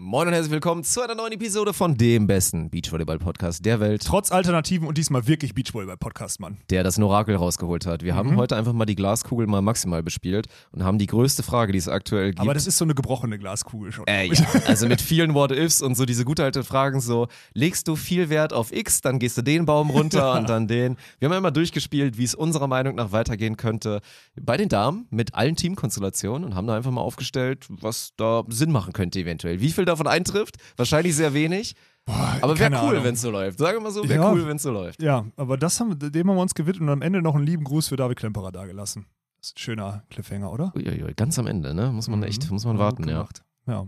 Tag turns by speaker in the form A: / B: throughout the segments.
A: Moin und herzlich willkommen zu einer neuen Episode von dem besten Beachvolleyball-Podcast der Welt,
B: Trotz Alternativen und diesmal wirklich Beachvolleyball-Podcast, Mann.
A: der das Orakel rausgeholt hat. Wir
B: Mhm.
A: haben heute einfach mal die Glaskugel mal maximal bespielt und haben die größte Frage, die es aktuell gibt.
B: Aber das ist so eine gebrochene Glaskugel schon.
A: äh, ja, also mit vielen What-Ifs und so diese gute alte Fragen so, legst du viel Wert auf X, dann gehst du den Baum runter und dann den. Wir haben ja immer durchgespielt, wie es unserer Meinung nach weitergehen könnte bei den Damen mit allen Teamkonstellationen und haben da einfach mal aufgestellt, was da Sinn machen könnte eventuell. Wie viel davon eintrifft? Wahrscheinlich sehr wenig.
B: Boah,
A: Aber wäre cool, wenn es so läuft. Sagen wir mal so, wäre
B: Ja.
A: cool, wenn es so läuft.
B: Ja, aber das haben, dem haben wir uns gewidmet und am Ende noch einen lieben Gruß für David Klemperer dagelassen. Das ist ein schöner Cliffhanger, oder?
A: Uiuiui, ganz am Ende, ne? Muss man
B: Mhm.
A: echt, muss man warten, ja.
B: Ja.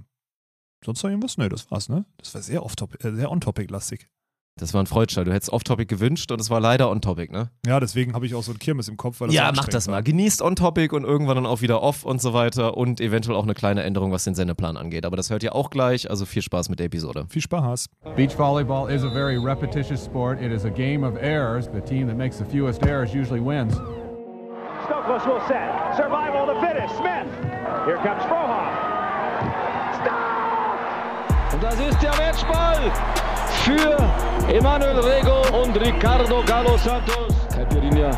B: Sonst noch irgendwas? Nee, das war's, ne? Das war sehr off-topic, äh, sehr on-topic-lastig.
A: Das war ein Freudscher. Du hättest off-topic gewünscht und es war leider on-topic, ne?
B: Ja, deswegen habe ich auch so ein Kirmes im Kopf, weil das
A: Ja, mach das mal.
B: war.
A: Genießt on-topic und irgendwann dann auch wieder off und so weiter und eventuell auch eine kleine Änderung, was den Sendeplan angeht. Aber das hört ihr auch gleich, also viel Spaß mit der Episode.
B: Viel Spaß.
C: Beach volleyball is a very repetitious sport. It is a game of errors. The team that makes the fewest errors usually wins.
D: Stokos will set. Survival of the fittest. Smith. Here comes Frohoff.
E: Das ist der Matchball für Emanuel Rego und Ricardo Galo Santos. Caipirinha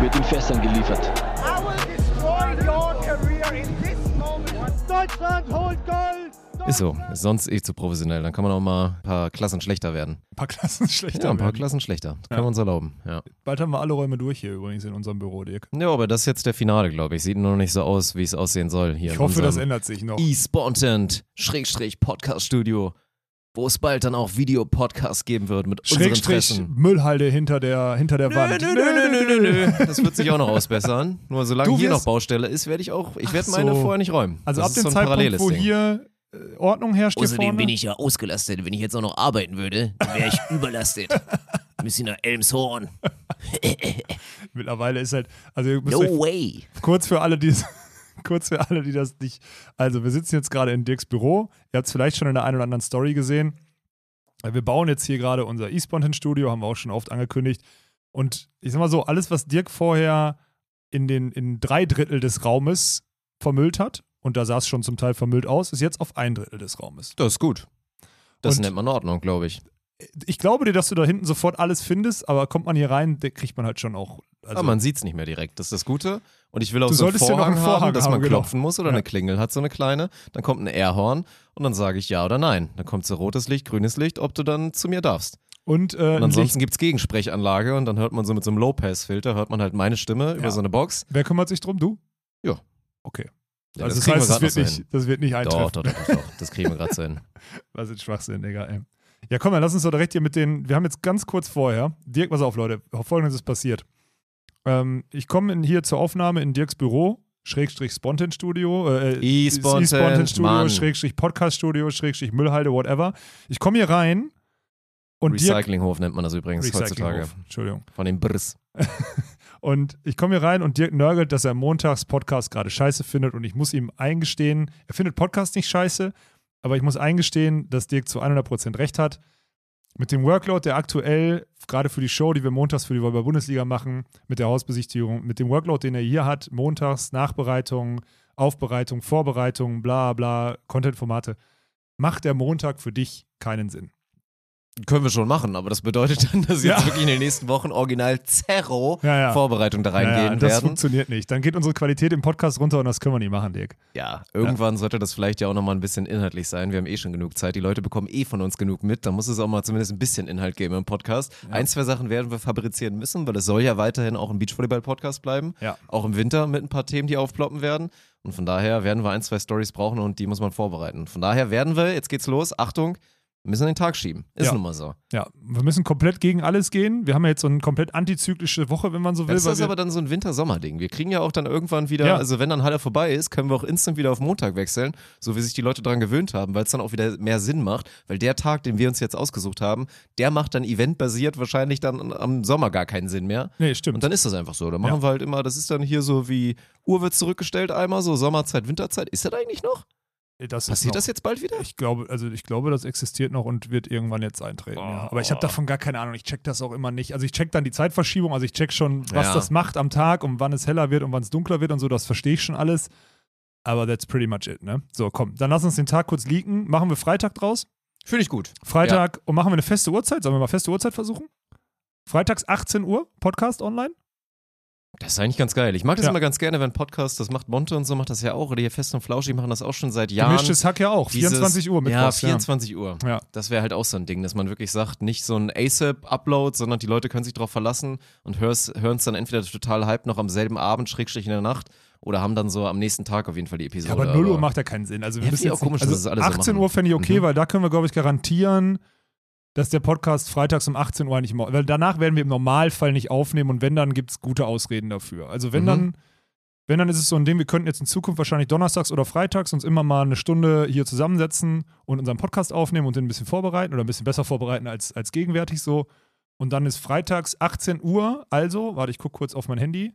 E: wird in Fässern geliefert.
F: I will destroy your career in this moment. Deutschland holt Gold!
A: Ist so. Ist sonst eh zu professionell. Dann kann man auch mal ein paar Klassen schlechter werden.
B: Ein paar Klassen schlechter.
A: Ja, ein paar
B: werden.
A: Klassen schlechter. Das
B: Ja.
A: können wir uns erlauben, ja.
B: Bald haben wir alle Räume durch hier übrigens in unserem Büro, Dirk.
A: Ja, aber das ist jetzt der Finale, glaube ich. Sieht nur noch nicht so aus, wie es aussehen soll hier.
B: Ich hoffe, das ändert sich noch.
A: E-Spontent, Schrägstrich Podcast Studio, wo es bald dann auch Videopodcasts geben wird mit unseren.
B: Müllhalde hinter der, hinter der Wand.
A: Nö, nö, nö, nö, nö, nö. Das wird sich auch noch ausbessern. Nur solange hier noch Baustelle ist, werde ich auch, ich werde meine
B: so.
A: vorher nicht räumen.
B: Also
A: das
B: ab dem Zeitpunkt, wo
A: Ding.
B: hier Ordnung herrscht
G: Außerdem
B: vorne.
G: bin ich ja ausgelastet. Wenn ich jetzt auch noch arbeiten würde, dann wäre ich überlastet. Müssen nach Elmshorn.
B: Mittlerweile ist halt, also
G: No way.
B: kurz für alle, die kurz für alle, die das nicht. Also wir sitzen jetzt gerade in Dirks Büro. Ihr habt es vielleicht schon in der einen oder anderen Story gesehen. Äh, Wir bauen jetzt hier gerade unser E-Spontan-Studio, haben wir auch schon oft angekündigt. Und ich sag mal so, alles, was Dirk vorher in den in drei Drittel des Raumes vermüllt hat, und da sah es schon zum Teil vermüllt aus, ist jetzt auf ein Drittel des Raumes.
A: Das ist gut. Das
B: Und-
A: nennt man Ordnung, glaube ich.
B: Ich glaube dir, dass du da hinten sofort alles findest, aber kommt man hier rein, kriegt man halt schon auch. Also,
A: Aber man sieht es nicht mehr direkt. Das ist das Gute. Und ich will auch
B: Du
A: so einen
B: solltest ja
A: Vorhang,
B: einen Vorhang
A: haben, dass man
B: haben, genau.
A: klopfen muss oder
B: Ja.
A: eine Klingel hat, so eine kleine. Dann kommt ein Airhorn und dann sage ich ja oder nein. Dann kommt so rotes Licht, grünes Licht, ob du dann zu mir darfst.
B: und äh,
A: Und ansonsten gibt es Gegensprechanlage und dann hört man so mit so einem Low-Pass-Filter, hört man halt meine Stimme über so eine Box.
B: wer kümmert sich drum? Du?
A: Ja.
B: Okay.
A: Ja,
B: also das,
A: kriegen
B: heißt,
A: wir
B: das wird, nicht,
A: hin.
B: das wird nicht eintreffen.
A: Doch, doch, doch, doch. Das kriegen wir gerade so hin.
B: Was ist Schwachsinn, Digga, ey. Ja, komm, dann lass uns doch direkt hier mit den. Wir haben jetzt ganz kurz vorher. Dirk, pass auf, Leute. Folgendes ist passiert. Ähm, ich komme hier zur Aufnahme in Dirks Büro, Schrägstrich Spontan Studio, äh,
A: E-Spontan,
B: E-Spontan Studio,
A: Mann.
B: Schrägstrich Podcast Studio, Schrägstrich Müllhalde, whatever. Ich komme hier rein und Dirk.
A: Recyclinghof nennt man das übrigens heutzutage.
B: Entschuldigung.
A: Von dem Briss.
B: Und ich komme hier rein und Dirk nörgelt, dass er montags Podcast gerade scheiße findet und ich muss ihm eingestehen, er findet Podcast nicht scheiße, aber ich muss eingestehen, dass Dirk zu 100% recht hat. Mit dem Workload, der aktuell, gerade für die Show, die wir montags für die Volleyball-Bundesliga machen, mit der Hausbesichtigung, mit dem Workload, den er hier hat, montags, Nachbereitung, Aufbereitung, Vorbereitung, bla bla, Content-Formate, macht der Montag für dich keinen Sinn.
A: Können wir schon machen, aber das bedeutet dann, dass jetzt
B: Ja.
A: wirklich in den nächsten Wochen original Zerro
B: Ja, ja.
A: Vorbereitung da reingehen
B: Naja, das
A: werden.
B: funktioniert nicht. Dann geht unsere Qualität im Podcast runter und das können wir nicht machen, Dirk.
A: Ja, irgendwann sollte das vielleicht ja auch nochmal ein bisschen inhaltlich sein. Wir haben eh schon genug Zeit. Die Leute bekommen eh von uns genug mit. Da muss es auch mal zumindest ein bisschen Inhalt geben im Podcast. Ein, zwei Sachen werden wir fabrizieren müssen, weil es soll ja weiterhin auch ein Beachvolleyball-Podcast bleiben.
B: Ja.
A: Auch im Winter mit ein paar Themen, die aufploppen werden. Und von daher werden wir ein, zwei Stories brauchen und die muss man vorbereiten. Von daher werden wir, jetzt geht's los, Achtung, müssen den Tag schieben. Ist
B: Ja.
A: nun mal so.
B: Ja, wir müssen komplett gegen alles gehen. Wir haben ja jetzt so eine komplett antizyklische Woche, wenn man so will.
A: Das ist aber dann so ein Winter-Sommer-Ding. Wir kriegen ja auch dann irgendwann wieder,
B: Ja.
A: also wenn dann Halle vorbei ist, können wir auch instant wieder auf Montag wechseln, so wie sich die Leute daran gewöhnt haben, weil es dann auch wieder mehr Sinn macht, weil der Tag, den wir uns jetzt ausgesucht haben, der macht dann eventbasiert wahrscheinlich dann am Sommer gar keinen Sinn mehr.
B: nee, stimmt.
A: Und dann ist das einfach so. Dann machen
B: Ja.
A: wir halt immer, das ist dann hier so wie Uhr wird zurückgestellt einmal, so Sommerzeit, Winterzeit. Ist das eigentlich noch?
B: Das
A: Passiert
B: noch,
A: das jetzt bald wieder?
B: Ich glaube, also ich glaube, das existiert noch und wird irgendwann jetzt eintreten. Ja. Aber ich habe davon gar keine Ahnung. Ich check das auch immer nicht. Also ich check dann die Zeitverschiebung. Also ich check schon, was
A: Ja.
B: das macht am Tag und wann es heller wird und wann es dunkler wird und so. Das verstehe ich schon alles. Aber that's pretty much it, ne? So, komm, dann lass uns den Tag kurz leaken. Machen wir Freitag draus?
A: Finde ich gut.
B: Freitag und machen wir eine feste Uhrzeit? Sollen wir mal feste Uhrzeit versuchen? Freitags 18 Uhr, Podcast online?
A: Das ist eigentlich ganz geil. Ich mag das
B: Ja.
A: immer ganz gerne, wenn Podcasts, das macht Monte und so, macht das ja auch. Oder hier Fest und Flauschig machen das auch schon seit Jahren.
B: Gemischtes Hack ja auch.
A: Dieses-
B: 24 Uhr
A: Ja,
B: mittwochs.
A: 24 Uhr.
B: Ja.
A: Das wäre halt auch so ein Ding, dass man wirklich sagt, nicht so ein ASAP-Upload, sondern die Leute können sich darauf verlassen und hören es dann entweder total hype noch am selben Abend, Schrägstrich in der Nacht, oder haben dann so am nächsten Tag auf jeden Fall die Episode.
B: Ja, aber 0 Uhr macht ja keinen Sinn. Also wir
A: Ja,
B: müssen
A: auch komisch,
B: also
A: es alle so
B: 18
A: machen.
B: Uhr fände ich okay,
A: Mhm.
B: weil da können wir, glaube ich, garantieren, dass der Podcast freitags um 18 Uhr eigentlich immer, weil danach werden wir im Normalfall nicht aufnehmen und wenn, dann gibt es gute Ausreden dafür. Also wenn
A: Mhm.
B: dann, wenn dann ist es so ein Ding, wir könnten jetzt in Zukunft wahrscheinlich donnerstags oder freitags uns immer mal eine Stunde hier zusammensetzen und unseren Podcast aufnehmen und den ein bisschen vorbereiten oder ein bisschen besser vorbereiten als, als gegenwärtig so. Und dann ist freitags 18 Uhr, also, warte, ich gucke kurz auf mein Handy,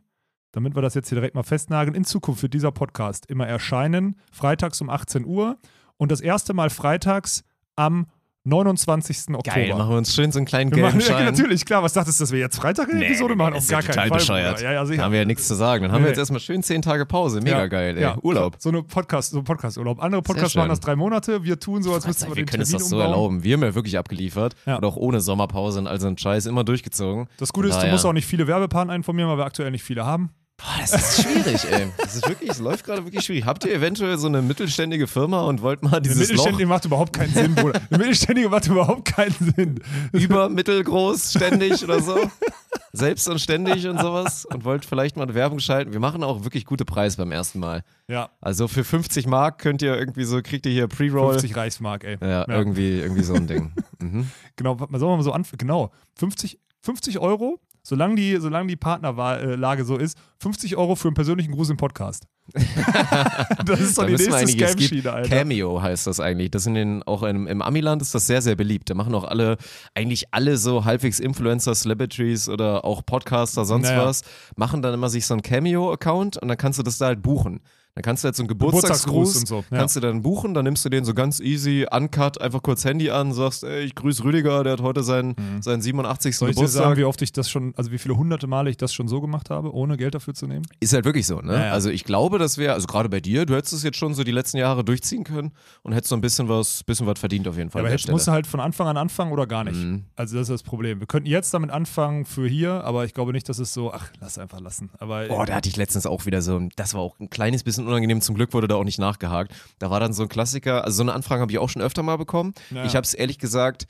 B: damit wir das jetzt hier direkt mal festnageln. In Zukunft wird dieser Podcast immer erscheinen, freitags um 18 Uhr und das erste Mal freitags am 29. Oktober.
A: Geil, machen wir uns schön so einen kleinen
B: wir machen, ja, natürlich, klar. Was dachtest du, dass wir jetzt Freitag eine
A: Nee,
B: Episode machen? Auf gar
A: ja
B: keinen Fall.
A: bescheuert.
B: Ja, ja,
A: Da
B: sicher.
A: haben wir ja nichts zu sagen. Dann haben wir
B: Nee.
A: jetzt erstmal schön zehn Tage Pause. Mega
B: Ja,
A: geil, ey.
B: ja.
A: Urlaub.
B: So eine Podcast, so ein Podcast-Urlaub. Andere Podcasts machen das drei Monate. Wir tun so, als müssten wir,
A: wir
B: den
A: können es das so
B: umbauen.
A: erlauben. Wir haben ja wirklich abgeliefert. Und auch ohne Sommerpause und all so einen Scheiß immer durchgezogen.
B: Das Gute ist, du musst auch nicht viele Werbepartner informieren, weil wir aktuell nicht viele haben.
A: Boah, das ist schwierig, ey. Das ist wirklich, es läuft gerade wirklich schwierig. Habt ihr eventuell so eine mittelständige Firma und wollt mal dieses Loch
B: Mittelständige macht überhaupt keinen Sinn, Bruder. Der Mittelständige macht überhaupt keinen Sinn.
A: über mittelgroß, ständig oder so? Selbst und ständig und sowas? Und wollt vielleicht mal eine Werbung schalten? Wir machen auch wirklich gute Preise beim ersten Mal.
B: Ja,
A: Also für 50 Mark könnt ihr irgendwie so, kriegt ihr hier Pre-Roll.
B: 50 Reichsmark, ey.
A: Ja, irgendwie, irgendwie so ein Ding. Mhm.
B: Genau, was soll man mal so anfangen? Genau, 50, 50 Euro, solange die, solange die Partnerlage so ist, 50 Euro für einen persönlichen Gruß im Podcast. das ist doch die nächste Scam-Schiene, Alter.
A: Cameo heißt das eigentlich. Das in den, auch im, im Amiland ist das sehr, sehr beliebt. Da machen auch alle, eigentlich alle so halbwegs Influencer, Celebrities oder auch Podcaster, sonst
B: Naja.
A: was, machen dann immer sich so einen Cameo-Account und dann kannst du das da halt buchen. Dann kannst du jetzt so einen Geburtstagsgruß,
B: Geburtstagsgruß so, ja.
A: kannst du dann buchen, dann nimmst du den so ganz easy, uncut, einfach kurz Handy an, sagst, ey, ich grüße Rüdiger, der hat heute seinen, seinen 87.
B: Mhm. Soll ich dir
A: Geburtstag.
B: sagen, wie oft ich das schon, also wie viele hunderte Male ich das schon so gemacht habe, ohne Geld dafür zu nehmen?
A: Ist halt wirklich so, ne?
B: Ja, ja.
A: Also ich glaube, das wäre, also gerade bei dir, du hättest es jetzt schon so die letzten Jahre durchziehen können und hättest so ein bisschen was, bisschen was verdient auf jeden Fall.
B: aber jetzt musst du halt von Anfang an anfangen oder gar nicht.
A: Mhm.
B: Also das ist das Problem. Wir könnten jetzt damit anfangen für hier, aber ich glaube nicht, dass es so, ach, lass einfach lassen. Aber
A: Boah, da hatte ich letztens auch wieder so, das war auch ein kleines bisschen unangenehm, zum Glück wurde da auch nicht nachgehakt. Da war dann so ein Klassiker, also so eine Anfrage habe ich auch schon öfter mal bekommen.
B: Ja.
A: Ich habe es ehrlich gesagt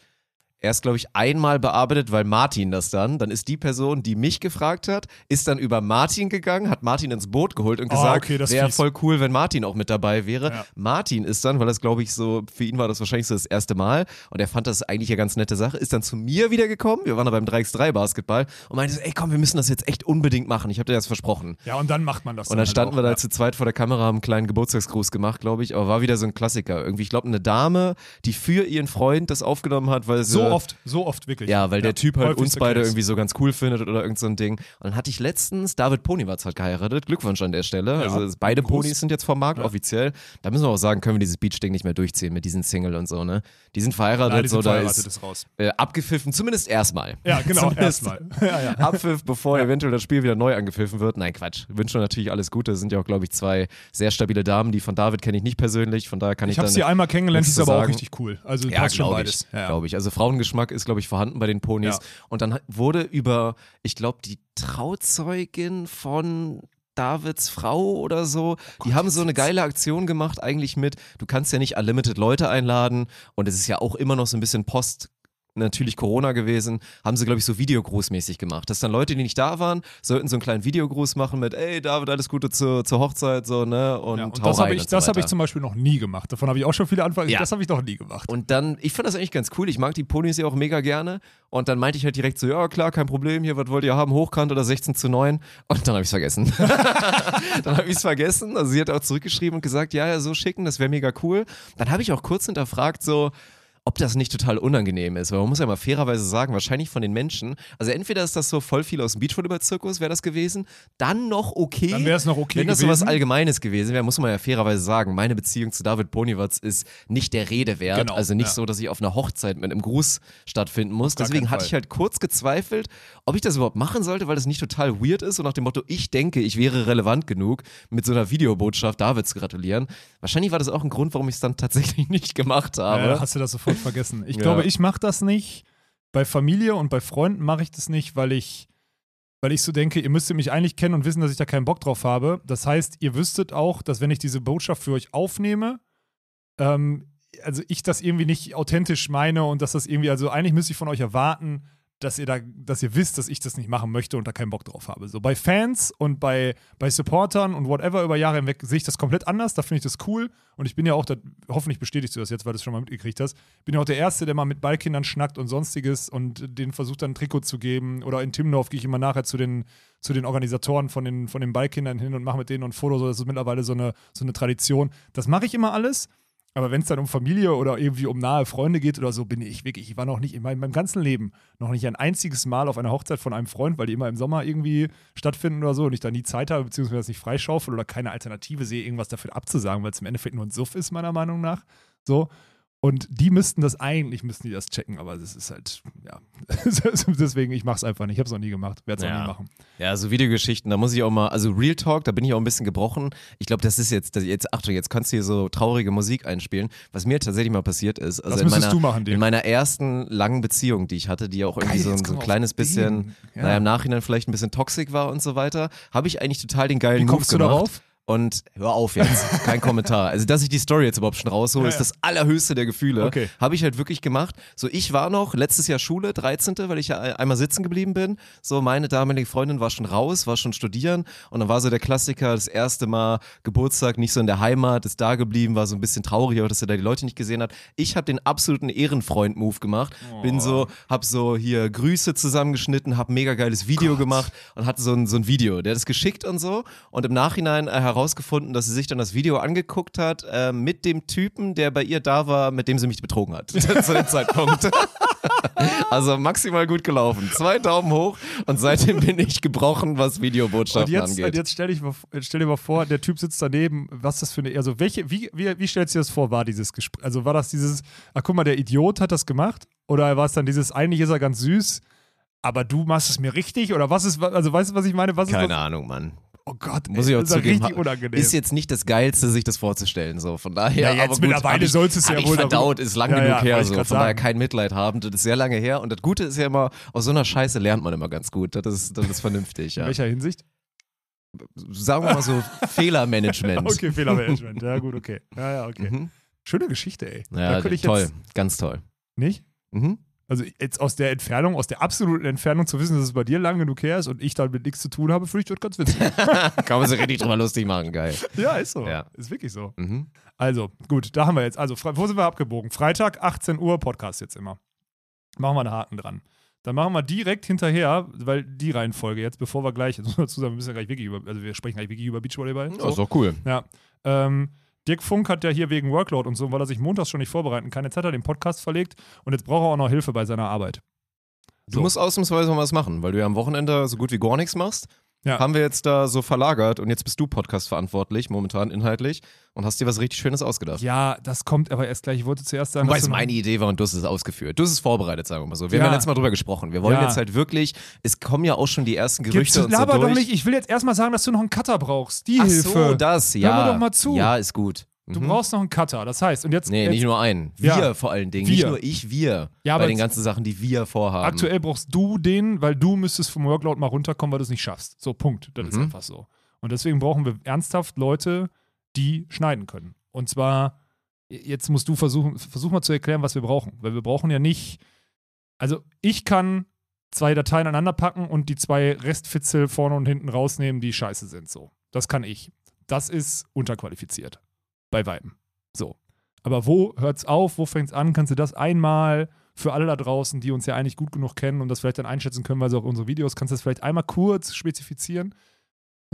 A: erst, glaube ich, einmal bearbeitet, weil Martin das dann, dann ist die Person, die mich gefragt hat, ist dann über Martin gegangen, hat Martin ins Boot geholt und
B: Ah,
A: gesagt,
B: okay,
A: wäre voll cool, wenn Martin auch mit dabei wäre.
B: Ja.
A: Martin ist dann, weil das glaube ich so, für ihn war das wahrscheinlich so das erste Mal und er fand das eigentlich eine ganz nette Sache, ist dann zu mir wieder gekommen, wir waren da beim 3x3 Basketball und meinte, so, ey komm, wir müssen das jetzt echt unbedingt machen, ich habe dir das versprochen.
B: ja, und dann macht man das.
A: Und dann
B: halt
A: standen
B: auch,
A: wir da
B: ja.
A: zu zweit vor der Kamera, haben einen kleinen Geburtstagsgruß gemacht, glaube ich, aber war wieder so ein Klassiker. Irgendwie, ich glaube, eine Dame, die für ihren Freund das aufgenommen hat, weil sie.
B: So oft, so oft wirklich.
A: Ja, weil der Typ halt uns beide irgendwie so ganz cool findet oder irgend so ein Ding. Und dann hatte ich letztens, David Ponywatz hat geheiratet. Glückwunsch an der Stelle. also beide
B: Gruß.
A: Ponys sind jetzt vom Markt offiziell. Da müssen wir auch sagen, können wir dieses Beach-Ding nicht mehr durchziehen mit diesen Single und so, ne? Die sind verheiratet,
B: Ja, die
A: so
B: sind
A: da
B: verheiratet,
A: ist
B: ist raus.
A: äh, abgepfiffen, zumindest erstmal.
B: Ja, genau, erstmal. Ja, ja.
A: Abpfiff, bevor eventuell das Spiel wieder neu angepfiffen wird. Nein, Quatsch. Wünschen natürlich alles Gute. Das sind ja auch, glaube ich, zwei sehr stabile Damen. Die von David kenne ich nicht persönlich, von daher kann ich,
B: Ich habe
A: dann
B: sie einmal kennengelernt, die ist aber auch richtig cool. Also
A: ja,
B: passt schon beides.
A: ich,
B: Ja, ja.
A: glaube ich. Also Frauengeschmack ist, glaube ich, vorhanden bei den Ponys.
B: Ja.
A: Und dann wurde über, ich glaube, die Trauzeugin von Davids Frau oder so, die haben so eine geile Aktion gemacht eigentlich mit, du kannst ja nicht unlimited Leute einladen und es ist ja auch immer noch so ein bisschen Post natürlich Corona gewesen, haben sie, glaube ich, so Videogrußmäßig gemacht. Dass dann Leute, die nicht da waren, sollten so einen kleinen Videogruß machen mit, ey, David, alles Gute zur, zur Hochzeit, so, ne? Und,
B: Ja, und das habe ich,
A: so
B: das hab ich zum Beispiel noch nie gemacht. Davon habe ich auch schon viele Anfragen.
A: Ja.
B: Das habe ich noch nie gemacht.
A: Und dann, ich fand das eigentlich ganz cool. Ich mag die Ponys ja auch mega gerne. Und dann meinte ich halt direkt so, ja klar, kein Problem, hier, was wollt ihr haben? Hochkant oder 16 zu 9? Und dann habe ich es vergessen. dann habe ich es vergessen. Also sie hat auch zurückgeschrieben und gesagt, ja, ja, so schicken, das wäre mega cool. Dann habe ich auch kurz hinterfragt, so, ob das nicht total unangenehm ist. Weil man muss ja mal fairerweise sagen, wahrscheinlich von den Menschen, also entweder ist das so voll viel aus dem Beachvolleyball-Zirkus, wäre das gewesen, dann noch okay.
B: Dann wäre es noch okay
A: Wenn das so was. Allgemeines gewesen wäre, muss man ja fairerweise sagen, meine Beziehung zu David Boniwatz ist nicht der Rede wert.
B: Genau,
A: also nicht
B: ja.
A: so, dass ich auf einer Hochzeit mit einem Gruß stattfinden muss. Deswegen hatte ich halt kurz gezweifelt, ob ich das überhaupt machen sollte, weil das nicht total weird ist und nach dem Motto, ich denke, ich wäre relevant genug, mit so einer Videobotschaft David zu gratulieren. Wahrscheinlich war das auch ein Grund, warum ich es dann tatsächlich nicht gemacht habe.
B: Ja, hast du das sofort vergessen. Ich
A: Ja.
B: glaube, ich mache das nicht. Bei Familie und bei Freunden mache ich das nicht, weil ich, weil ich so denke, ihr müsstet mich eigentlich kennen und wissen, dass ich da keinen Bock drauf habe. Das heißt, ihr wüsstet auch, dass wenn ich diese Botschaft für euch aufnehme, ähm, also ich das irgendwie nicht authentisch meine und dass das irgendwie, also eigentlich müsste ich von euch erwarten, dass ihr da, dass ihr wisst, dass ich das nicht machen möchte und da keinen Bock drauf habe. So bei Fans und bei, bei Supportern und whatever über Jahre hinweg sehe ich das komplett anders. Da finde ich das cool. Und ich bin ja auch, da, hoffentlich bestätigst du das jetzt, weil du es schon mal mitgekriegt hast. bin ja auch der Erste, der mal mit Ballkindern schnackt und sonstiges und denen versucht dann ein Trikot zu geben. Oder in Timdorf gehe ich immer nachher zu den, zu den Organisatoren von den, von den Ballkindern hin und mache mit denen ein Foto. So, das ist mittlerweile so eine, so eine Tradition. Das mache ich immer alles. Aber wenn es dann um Familie oder irgendwie um nahe Freunde geht oder so, bin ich wirklich, ich war noch nicht in meinem, meinem ganzen Leben noch nicht ein einziges Mal auf einer Hochzeit von einem Freund, weil die immer im Sommer irgendwie stattfinden oder so und ich da nie Zeit habe, beziehungsweise das nicht freischaufel oder keine Alternative sehe, irgendwas dafür abzusagen, weil es im Endeffekt nur ein Suff ist, meiner Meinung nach. So. Und die müssten das eigentlich, müssten die das checken, aber das ist halt, ja. Deswegen, ich mache es einfach nicht. Ich habe es noch nie gemacht, werde es auch
A: Ja.
B: nie machen.
A: Ja, so Videogeschichten, da muss ich auch mal, also Real Talk, da bin ich auch ein bisschen gebrochen. Ich glaube, das ist jetzt, das jetzt, Achtung, jetzt kannst du hier so traurige Musik einspielen. Was mir tatsächlich mal passiert ist, also in meiner,
B: du machen,
A: in meiner ersten langen Beziehung, die ich hatte, die auch irgendwie
B: Geil,
A: so, ein- so
B: kommen
A: ein kleines bisschen,
B: Ja.
A: naja, im Nachhinein vielleicht ein bisschen toxisch war und so weiter, habe ich eigentlich total den geilen
B: Wie
A: Move
B: kommst du
A: gemacht.
B: darauf?
A: Und hör auf jetzt, kein Kommentar. Also, dass ich die Story jetzt überhaupt schon raushole,
B: Ja,
A: ist das allerhöchste der Gefühle.
B: Okay.
A: Habe ich halt wirklich gemacht. So, ich war noch letztes Jahr Schule, 13., weil ich ja einmal sitzen geblieben bin. So, meine damalige Freundin war schon raus, war schon studieren. Und dann war so der Klassiker, das erste Mal Geburtstag, nicht so in der Heimat, ist da geblieben, war so ein bisschen trauriger, dass er da die Leute nicht gesehen hat. Ich habe den absoluten Ehrenfreund-Move gemacht. Bin so, hab so hier Grüße zusammengeschnitten, hab ein mega geiles Video gemacht und hatte so ein, so ein Video. Der hat es geschickt und so. Und im Nachhinein äh, herausgefunden, dass sie sich dann das Video angeguckt hat äh, mit dem Typen, der bei ihr da war, mit dem sie mich betrogen hat. zu dem Zeitpunkt. also maximal gut gelaufen. Zwei Daumen hoch und seitdem bin ich gebrochen, was
B: Und
A: Videobotschaften
B: jetzt,
A: angeht.
B: und jetzt stell, dich mal, stell dir mal vor, der Typ sitzt daneben, was das für eine, also welche, wie, wie, wie stellst du dir das vor, war dieses Gespräch, also war das dieses, ach guck mal, der Idiot hat das gemacht oder war es dann dieses, eigentlich ist er ganz süß, aber du machst es mir richtig oder was ist, also weißt du, was ich meine? Was
A: Keine? Ahnung, Mann.
B: Oh Gott,
A: Muss
B: ey,
A: ich auch
B: das ist
A: zugeben.
B: richtig unangenehm.
A: Ist jetzt nicht das Geilste, sich das vorzustellen. So. Von daher,
B: Ja, jetzt
A: aber
B: mittlerweile sollst du es ja wohl
A: verdaut, ist lang
B: Ja,
A: genug
B: ja,
A: her. So. Von daher
B: sagen.
A: kein Mitleid haben. Das ist sehr lange her. Und das Gute ist ja immer, aus so einer Scheiße lernt man immer ganz gut. Das ist, das ist vernünftig.
B: In
A: Ja.
B: welcher Hinsicht?
A: Sagen wir mal so Fehlermanagement.
B: Okay, Fehlermanagement. Ja, gut, okay. Ja, ja, okay.
A: Mhm.
B: Schöne Geschichte, ey.
A: Ja, toll. Ganz toll.
B: nicht.
A: Mhm.
B: Also jetzt aus der Entfernung, aus der absoluten Entfernung zu wissen, dass es bei dir lang genug her ist und ich damit nichts zu tun habe, finde ich das ganz witzig.
A: Kann man sich richtig drüber lustig machen. Geil.
B: ja, ist so.
A: Ja.
B: Ist wirklich so.
A: Mhm.
B: Also, gut, da haben wir jetzt. Also, wo sind wir abgebogen? Freitag, 18 Uhr, Podcast jetzt immer. Machen wir einen Haken dran. Dann machen wir direkt hinterher, weil die Reihenfolge jetzt, bevor wir gleich, sagen, wir müssen ja gleich wirklich über, also wir sprechen gleich wirklich über Beachvolleyball.
A: Das ist doch cool.
B: Ja. Ähm, Dirk Funk hat ja hier wegen Workload und so, weil er sich montags schon nicht vorbereiten kann, jetzt hat er den Podcast verlegt und jetzt braucht er auch noch Hilfe bei seiner Arbeit.
A: Du musst ausnahmsweise mal was machen, weil du ja am Wochenende so gut wie gar nichts machst.
B: Ja.
A: Haben wir jetzt da so verlagert und jetzt bist du Podcast verantwortlich, momentan inhaltlich, und hast dir was richtig Schönes ausgedacht.
B: Ja, das kommt aber erst gleich. Ich wollte zuerst sagen,
A: Wobei es meine Idee war und du hast es ausgeführt. Du hast es vorbereitet, sagen wir mal so. Wir
B: Ja.
A: haben ja letztes Mal drüber gesprochen. Wir wollen
B: Ja.
A: jetzt halt wirklich, es kommen ja auch schon die ersten
B: Gibt's,
A: Gerüchte und so durch.
B: doch nicht. Ich will jetzt erstmal sagen, dass du noch einen Cutter brauchst. Die
A: Ach
B: Hilfe.
A: so, das, ja.
B: mir doch mal zu.
A: Ja, ist gut.
B: Du
A: Mhm.
B: brauchst noch einen Cutter. Das heißt, und jetzt,
A: Nee,
B: jetzt
A: nicht nur einen. Wir
B: Ja.
A: vor allen Dingen. Nicht
B: Wir.
A: nur ich, wir.
B: Ja,
A: bei den ganzen Sachen, die wir vorhaben.
B: aktuell brauchst du den, weil du müsstest vom Workload mal runterkommen, weil du es nicht schaffst. So, Punkt. Das ist
A: Mhm.
B: einfach so. Und deswegen brauchen wir ernsthaft Leute, die schneiden können. Und zwar, jetzt musst du versuchen, versuch mal zu erklären, was wir brauchen. Weil wir brauchen ja nicht, also ich kann zwei Dateien aneinander packen und die zwei Restfitzel vorne und hinten rausnehmen, die scheiße sind. So. Das kann ich. Das ist unterqualifiziert. Bei Weitem. So. Aber wo hört's auf? Wo fängt's an? Kannst du das einmal für alle da draußen, die uns ja eigentlich gut genug kennen und das vielleicht dann einschätzen können, weil sie auch unsere Videos, kannst du das vielleicht einmal kurz spezifizieren?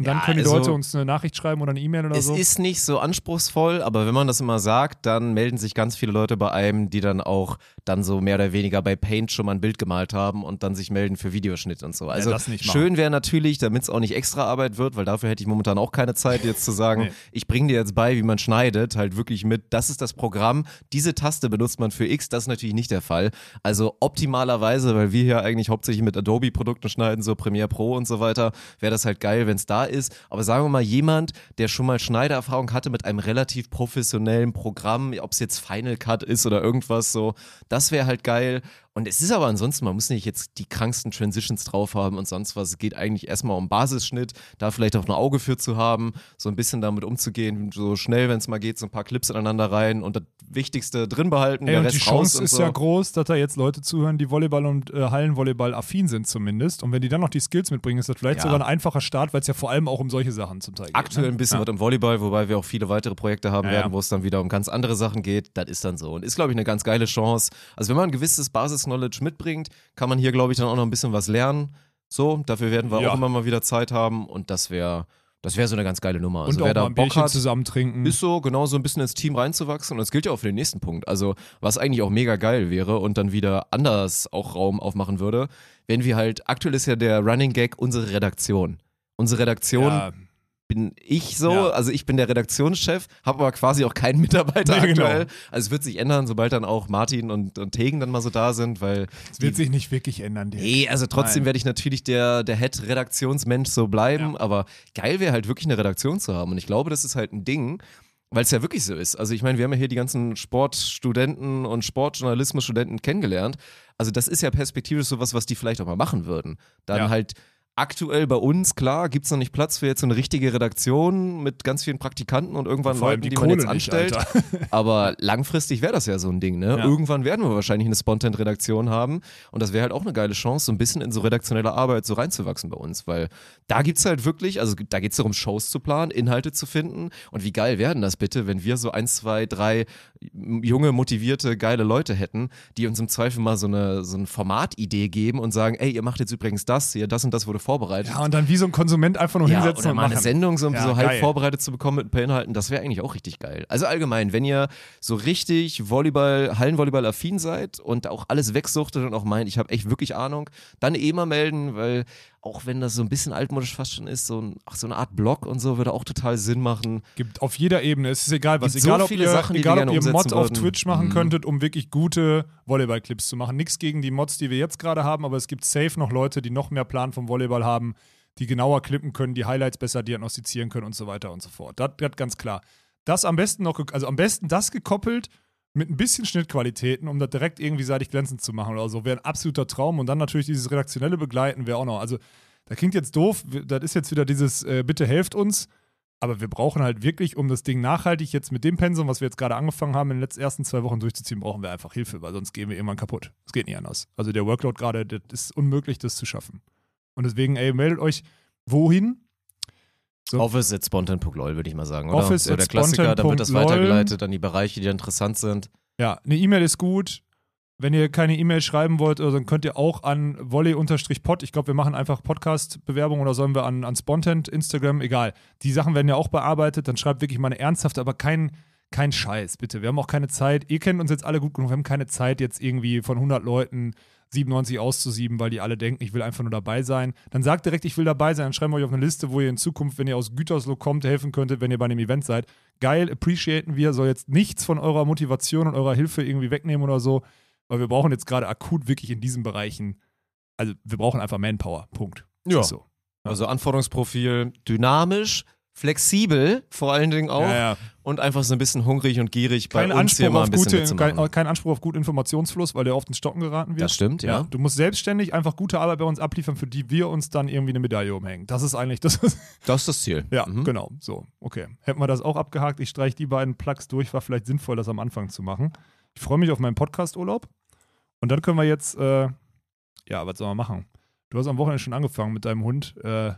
B: Und dann
A: Ja,
B: können die
A: also-
B: Leute uns eine Nachricht schreiben oder eine E-Mail oder
A: Es
B: so.
A: ist nicht so anspruchsvoll, aber wenn man das immer sagt, dann melden sich ganz viele Leute bei einem, die dann auch dann so mehr oder weniger bei Paint schon mal ein Bild gemalt haben und dann sich melden für Videoschnitt und so. Also
B: machen.
A: schön wäre natürlich, damit es auch nicht extra Arbeit wird, weil dafür hätte ich momentan auch keine Zeit, jetzt zu sagen,
B: Nee.
A: ich bringe dir jetzt bei, wie man schneidet, halt wirklich mit, das ist das Programm, diese Taste benutzt man für X, das ist natürlich nicht der Fall. Also optimalerweise, weil wir hier eigentlich hauptsächlich mit Adobe-Produkten schneiden, so Premiere Pro und so weiter, wäre das halt geil, wenn es da ist. Aber sagen wir mal, jemand, der schon mal Schneidererfahrung hatte mit einem relativ professionellen Programm, ob es jetzt Final Cut ist oder irgendwas so, das wäre halt geil. Und es ist aber ansonsten, man muss nicht jetzt die kranksten Transitions drauf haben und sonst was. Es geht eigentlich erstmal um Basisschnitt, da vielleicht auch ein Auge für zu haben, so ein bisschen damit umzugehen, so schnell, wenn es mal geht, so ein paar Clips aneinander rein und das Wichtigste drin behalten,
B: Ey,
A: der
B: und
A: Rest
B: die Chance ist
A: so.
B: ja groß, dass da jetzt Leute zuhören, die Volleyball und äh, Hallenvolleyball affin sind zumindest. Und wenn die dann noch die Skills mitbringen, ist das vielleicht
A: Ja.
B: sogar ein einfacher Start, weil es ja vor allem auch um solche Sachen zum Teil geht.
A: Aktuell
B: ne?
A: ein bisschen
B: ja.
A: was im Volleyball, wobei wir auch viele weitere Projekte haben
B: Ja,
A: werden, wo es dann wieder um ganz andere Sachen geht. Das ist dann so. Und ist, glaube ich, eine ganz geile Chance. Also wenn man ein gewisses Basis-Knowledge mitbringt, kann man hier, glaube ich, dann auch noch ein bisschen was lernen. So, dafür werden wir
B: Ja.
A: auch immer mal wieder Zeit haben und das wäre das wäre so eine ganz geile Nummer. Also
B: Und
A: wer da Bock hat,
B: zusammen trinken.
A: ist so, genau so ein bisschen ins Team reinzuwachsen. Und das gilt ja auch für den nächsten Punkt. Also, was eigentlich auch mega geil wäre und dann wieder anders auch Raum aufmachen würde, wenn wir halt, aktuell ist ja der Running Gag unsere Redaktion. Unsere Redaktion
B: ja,
A: bin ich so,
B: Ja.
A: also ich bin der Redaktionschef, habe aber quasi auch keinen Mitarbeiter
B: Nee, genau.
A: aktuell. Also es wird sich ändern, sobald dann auch Martin und, und Tegen dann mal so da sind, weil
B: es wird sich nicht wirklich ändern. Dirk.
A: Nee, also trotzdem werde ich natürlich der, der Head-Redaktionsmensch so bleiben,
B: Ja.
A: aber geil wäre halt wirklich eine Redaktion zu haben. Und ich glaube, das ist halt ein Ding, weil es ja wirklich so ist. Also ich meine, wir haben ja hier die ganzen Sportstudenten und Sportjournalismusstudenten kennengelernt. Also das ist ja perspektivisch sowas, was die vielleicht auch mal machen würden. Dann
B: Ja.
A: halt aktuell bei uns, klar, gibt es noch nicht Platz für jetzt so eine richtige Redaktion mit ganz vielen Praktikanten und irgendwann
B: Vor
A: Leuten, die,
B: die
A: man jetzt
B: nicht,
A: anstellt.
B: Alter.
A: Aber langfristig wäre das ja so ein Ding, ne?
B: Ja.
A: Irgendwann werden wir wahrscheinlich eine Spontan-Redaktion haben und das wäre halt auch eine geile Chance, so ein bisschen in so redaktionelle Arbeit so reinzuwachsen bei uns, weil da gibt's halt wirklich, also da geht's darum, Shows zu planen, Inhalte zu finden und wie geil werden das bitte, wenn wir so ein, zwei, drei junge, motivierte, geile Leute hätten, die uns im Zweifel mal so eine, so eine Formatidee geben und sagen, ey, ihr macht jetzt übrigens das, hier, das und das wurde vorbereitet.
B: Ja, und dann wie so ein Konsument einfach nur
A: Ja,
B: hinsetzen
A: oder
B: und
A: mal
B: machen.
A: eine Sendung so,
B: Ja,
A: so halb
B: geil.
A: vorbereitet zu bekommen mit ein paar Inhalten, das wäre eigentlich auch richtig geil. Also allgemein, wenn ihr so richtig Volleyball, Hallenvolleyball-affin seid und auch alles wegsuchtet und auch meint, ich habe echt wirklich Ahnung, dann eh mal melden, weil auch wenn das so ein bisschen altmodisch fast schon ist, so, ein, ach, so eine Art Blog und so würde auch total Sinn machen.
B: Gibt auf jeder Ebene. Es ist egal, was.
A: Gibt so
B: Egal, ob
A: viele
B: ihr,
A: Sachen,
B: egal, ob ihr
A: umsetzen
B: Mods auf
A: würden.
B: Twitch machen
A: Mhm.
B: könntet, um wirklich gute Volleyball-Clips zu machen. Nichts gegen die Mods, die wir jetzt gerade haben, aber es gibt safe noch Leute, die noch mehr Plan vom Volleyball haben, die genauer klippen können, die Highlights besser diagnostizieren können und so weiter und so fort. Das, das ganz klar. Das am besten noch, also am besten das gekoppelt mit ein bisschen Schnittqualitäten, um das direkt irgendwie seitig glänzend zu machen oder so, wäre ein absoluter Traum. Und dann natürlich dieses redaktionelle Begleiten wäre auch noch. Also, da klingt jetzt doof, das ist jetzt wieder dieses äh, Bitte helft uns. Aber wir brauchen halt wirklich, um das Ding nachhaltig jetzt mit dem Pensum, was wir jetzt gerade angefangen haben, in den letzten ersten zwei Wochen durchzuziehen, brauchen wir einfach Hilfe, weil sonst gehen wir irgendwann kaputt. Es geht nicht anders. Also der Workload gerade, das ist unmöglich, das zu schaffen. Und deswegen, ey, meldet euch wohin? So.
A: Office at spontan.lol, würde ich mal sagen, oder?
B: Office
A: so der Klassiker, dann wird das weitergeleitet an die Bereiche, die interessant sind.
B: Ja, eine E-Mail ist gut. Wenn ihr keine E-Mail schreiben wollt, also dann könnt ihr auch an volley-pod, ich glaube, wir machen einfach Podcast-Bewerbung oder sollen wir an, an Spontent, Instagram, egal. Die Sachen werden ja auch bearbeitet, dann schreibt wirklich mal eine ernsthafte, aber kein, kein Scheiß, bitte. Wir haben auch keine Zeit, ihr kennt uns jetzt alle gut genug, wir haben keine Zeit, jetzt irgendwie von 100 Leuten 97 auszusieben, weil die alle denken, ich will einfach nur dabei sein. Dann sagt direkt, ich will dabei sein, dann schreiben wir euch auf eine Liste, wo ihr in Zukunft, wenn ihr aus Gütersloh kommt, helfen könntet, wenn ihr bei einem Event seid. Geil, appreciaten wir, soll jetzt nichts von eurer Motivation und eurer Hilfe irgendwie wegnehmen oder so, weil wir brauchen jetzt gerade akut wirklich in diesen Bereichen, also wir brauchen einfach Manpower, Punkt.
A: Ja.
B: So.
A: Also Anforderungsprofil dynamisch, flexibel vor allen Dingen auch
B: Ja, ja.
A: und einfach so ein bisschen hungrig und gierig bei
B: Kein
A: uns hier
B: Anspruch,
A: mal
B: auf
A: ein bisschen
B: gute, kein, kein Anspruch auf guten Informationsfluss, weil der oft ins Stocken geraten wird.
A: Das stimmt, ja.
B: Du musst selbstständig einfach gute Arbeit bei uns abliefern, für die wir uns dann irgendwie eine Medaille umhängen. Das ist eigentlich das.
A: Das ist das Ziel.
B: ja,
A: Mhm.
B: genau. So, okay. Hätten wir das auch abgehakt. Ich streiche die beiden Plugs durch. War vielleicht sinnvoll, das am Anfang zu machen. Ich freue mich auf meinen Podcast-Urlaub. Und dann können wir jetzt, äh, ja, was sollen wir machen? Du hast am Wochenende schon angefangen mit deinem Hund, äh,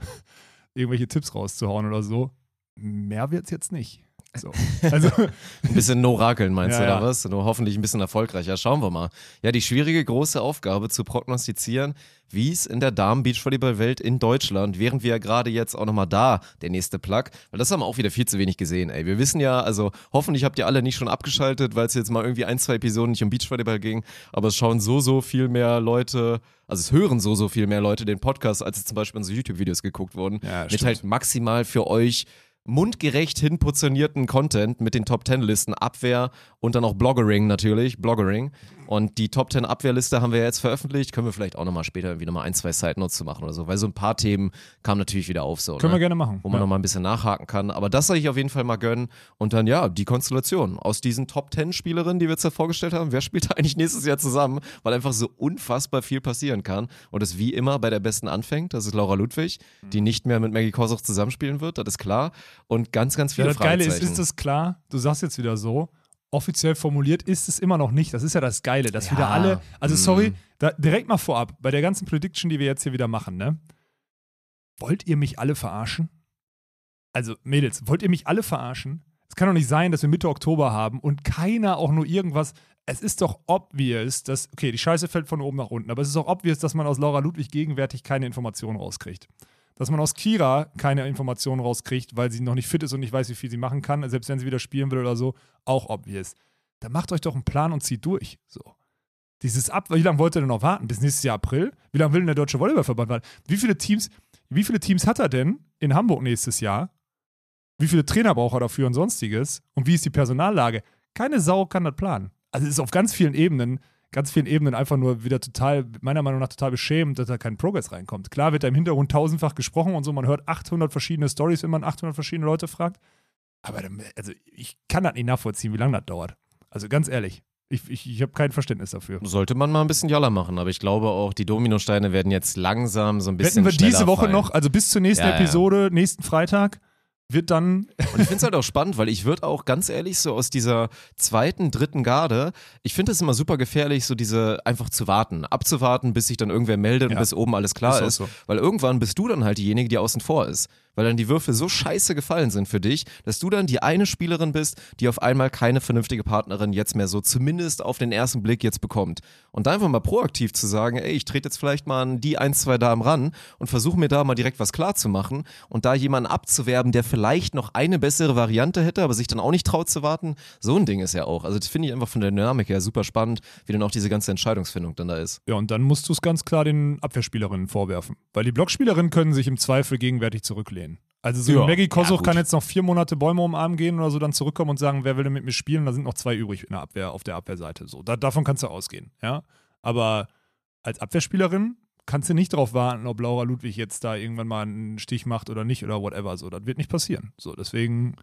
B: irgendwelche Tipps rauszuhauen oder so. Mehr wird's jetzt nicht. So. Also,
A: Ein bisschen no rakeln, meinst
B: Ja,
A: du,
B: ja.
A: oder was? Nur hoffentlich ein bisschen erfolgreicher. Schauen wir mal. Ja, die schwierige große Aufgabe zu prognostizieren, wie es in der Damen-Beachvolleyball-Welt in Deutschland, während wir ja gerade jetzt auch nochmal da, der nächste Plug, weil das haben wir auch wieder viel zu wenig gesehen, ey. Wir wissen ja, also hoffentlich habt ihr alle nicht schon abgeschaltet, weil es jetzt mal irgendwie ein, zwei Episoden nicht um Beachvolleyball ging, aber es schauen so, so viel mehr Leute, also es hören so, so viel mehr Leute den Podcast, als es zum Beispiel unsere YouTube-Videos geguckt wurden.
B: Ja,
A: mit halt maximal für euch mundgerecht hinportionierten Content mit den Top 10 Listen Abwehr und dann auch Bloggering natürlich, Bloggering. Und die Top 10 Abwehrliste haben wir jetzt veröffentlicht, können wir vielleicht auch nochmal später irgendwie nochmal ein, zwei Side Notes zu machen oder so, weil so ein paar Themen kamen natürlich wieder auf so.
B: können
A: ne?
B: wir gerne machen.
A: wo man
B: Ja.
A: nochmal ein bisschen nachhaken kann. Aber das soll ich auf jeden Fall mal gönnen. Und dann, ja, die Konstellation aus diesen Top 10 Spielerinnen, die wir jetzt da vorgestellt haben. Wer spielt da eigentlich nächstes Jahr zusammen? Weil einfach so unfassbar viel passieren kann. Und es wie immer bei der Besten anfängt. Das ist Laura Ludwig, die nicht mehr mit Maggie Kosoch zusammenspielen wird. Das ist klar. Und ganz, ganz
B: Ja,
A: viele
B: das Geile ist, ist es klar, du sagst jetzt wieder so, offiziell formuliert ist es immer noch nicht. Das ist ja das Geile, dass wieder alle, also sorry,
A: Mhm.
B: da, direkt mal vorab, bei der ganzen Prediction, die wir jetzt hier wieder machen, ne? Wollt ihr mich alle verarschen? Also, Mädels, wollt ihr mich alle verarschen? Es kann doch nicht sein, dass wir Mitte Oktober haben und keiner auch nur irgendwas. Es ist doch obvious, dass, okay, die Scheiße fällt von oben nach unten, aber es ist doch obvious, dass man aus Laura Ludwig gegenwärtig keine Informationen rauskriegt. Dass man aus Kira keine Informationen rauskriegt, weil sie noch nicht fit ist und nicht weiß, wie viel sie machen kann, selbst wenn sie wieder spielen will oder so, auch obvious. Dann macht euch doch einen Plan und zieht durch. So. Dieses Ab, wie lange wollt ihr denn noch warten? Bis nächstes Jahr April? Wie lange will denn der Deutsche Volleyballverband warten? Wie viele Teams, wie viele Teams hat er denn in Hamburg nächstes Jahr? Wie viele Trainer braucht er dafür und sonstiges? Und wie ist die Personallage? Keine Sau kann das planen. Also es ist auf ganz vielen Ebenen, ganz vielen Ebenen einfach nur wieder total, meiner Meinung nach total beschämend, dass da kein Progress reinkommt. Klar wird da im Hintergrund tausendfach gesprochen und so, man hört 800 verschiedene Stories, wenn man 800 verschiedene Leute fragt. Aber dann, also ich kann das nicht nachvollziehen, wie lange das dauert. Also ganz ehrlich, ich, ich, ich habe kein Verständnis dafür.
A: Sollte man mal ein bisschen Jalla machen, aber ich glaube auch, die Dominosteine werden jetzt langsam so ein bisschen
B: Wetten wir diese Woche
A: fallen.
B: noch, also bis zur nächsten
A: Ja, ja.
B: Episode, nächsten Freitag, wird dann
A: Und ich finde es halt auch spannend, weil ich würde auch ganz ehrlich so aus dieser zweiten, dritten Garde, ich finde es immer super gefährlich, so diese einfach zu warten, abzuwarten, bis sich dann irgendwer meldet
B: Ja.
A: und bis oben alles klar
B: Ist
A: ist.
B: so.
A: Weil irgendwann bist du dann halt diejenige, die außen vor ist. Weil dann die Würfel so scheiße gefallen sind für dich, dass du dann die eine Spielerin bist, die auf einmal keine vernünftige Partnerin jetzt mehr so zumindest auf den ersten Blick jetzt bekommt. Und da einfach mal proaktiv zu sagen, ey, ich trete jetzt vielleicht mal an die ein, zwei Damen ran und versuche mir da mal direkt was klar zu machen und da jemanden abzuwerben, der vielleicht noch eine bessere Variante hätte, aber sich dann auch nicht traut zu warten. So ein Ding ist ja auch. Also das finde ich einfach von der Dynamik her super spannend, wie dann auch diese ganze Entscheidungsfindung dann da ist.
B: Ja, und dann musst du es ganz klar den Abwehrspielerinnen vorwerfen. Weil die Blockspielerinnen können sich im Zweifel gegenwärtig zurücklehnen. Also so
A: Ja,
B: Maggie
A: ja,
B: Kosoch
A: gut.
B: kann jetzt noch vier Monate Bäume umarmen gehen oder so, dann zurückkommen und sagen, wer will denn mit mir spielen? Da sind noch zwei übrig in der Abwehr, auf der Abwehrseite. So, da, davon kannst du ausgehen, ja. Aber als Abwehrspielerin kannst du nicht darauf warten, ob Laura Ludwig jetzt da irgendwann mal einen Stich macht oder nicht oder whatever. So, das wird nicht passieren. So, deswegen,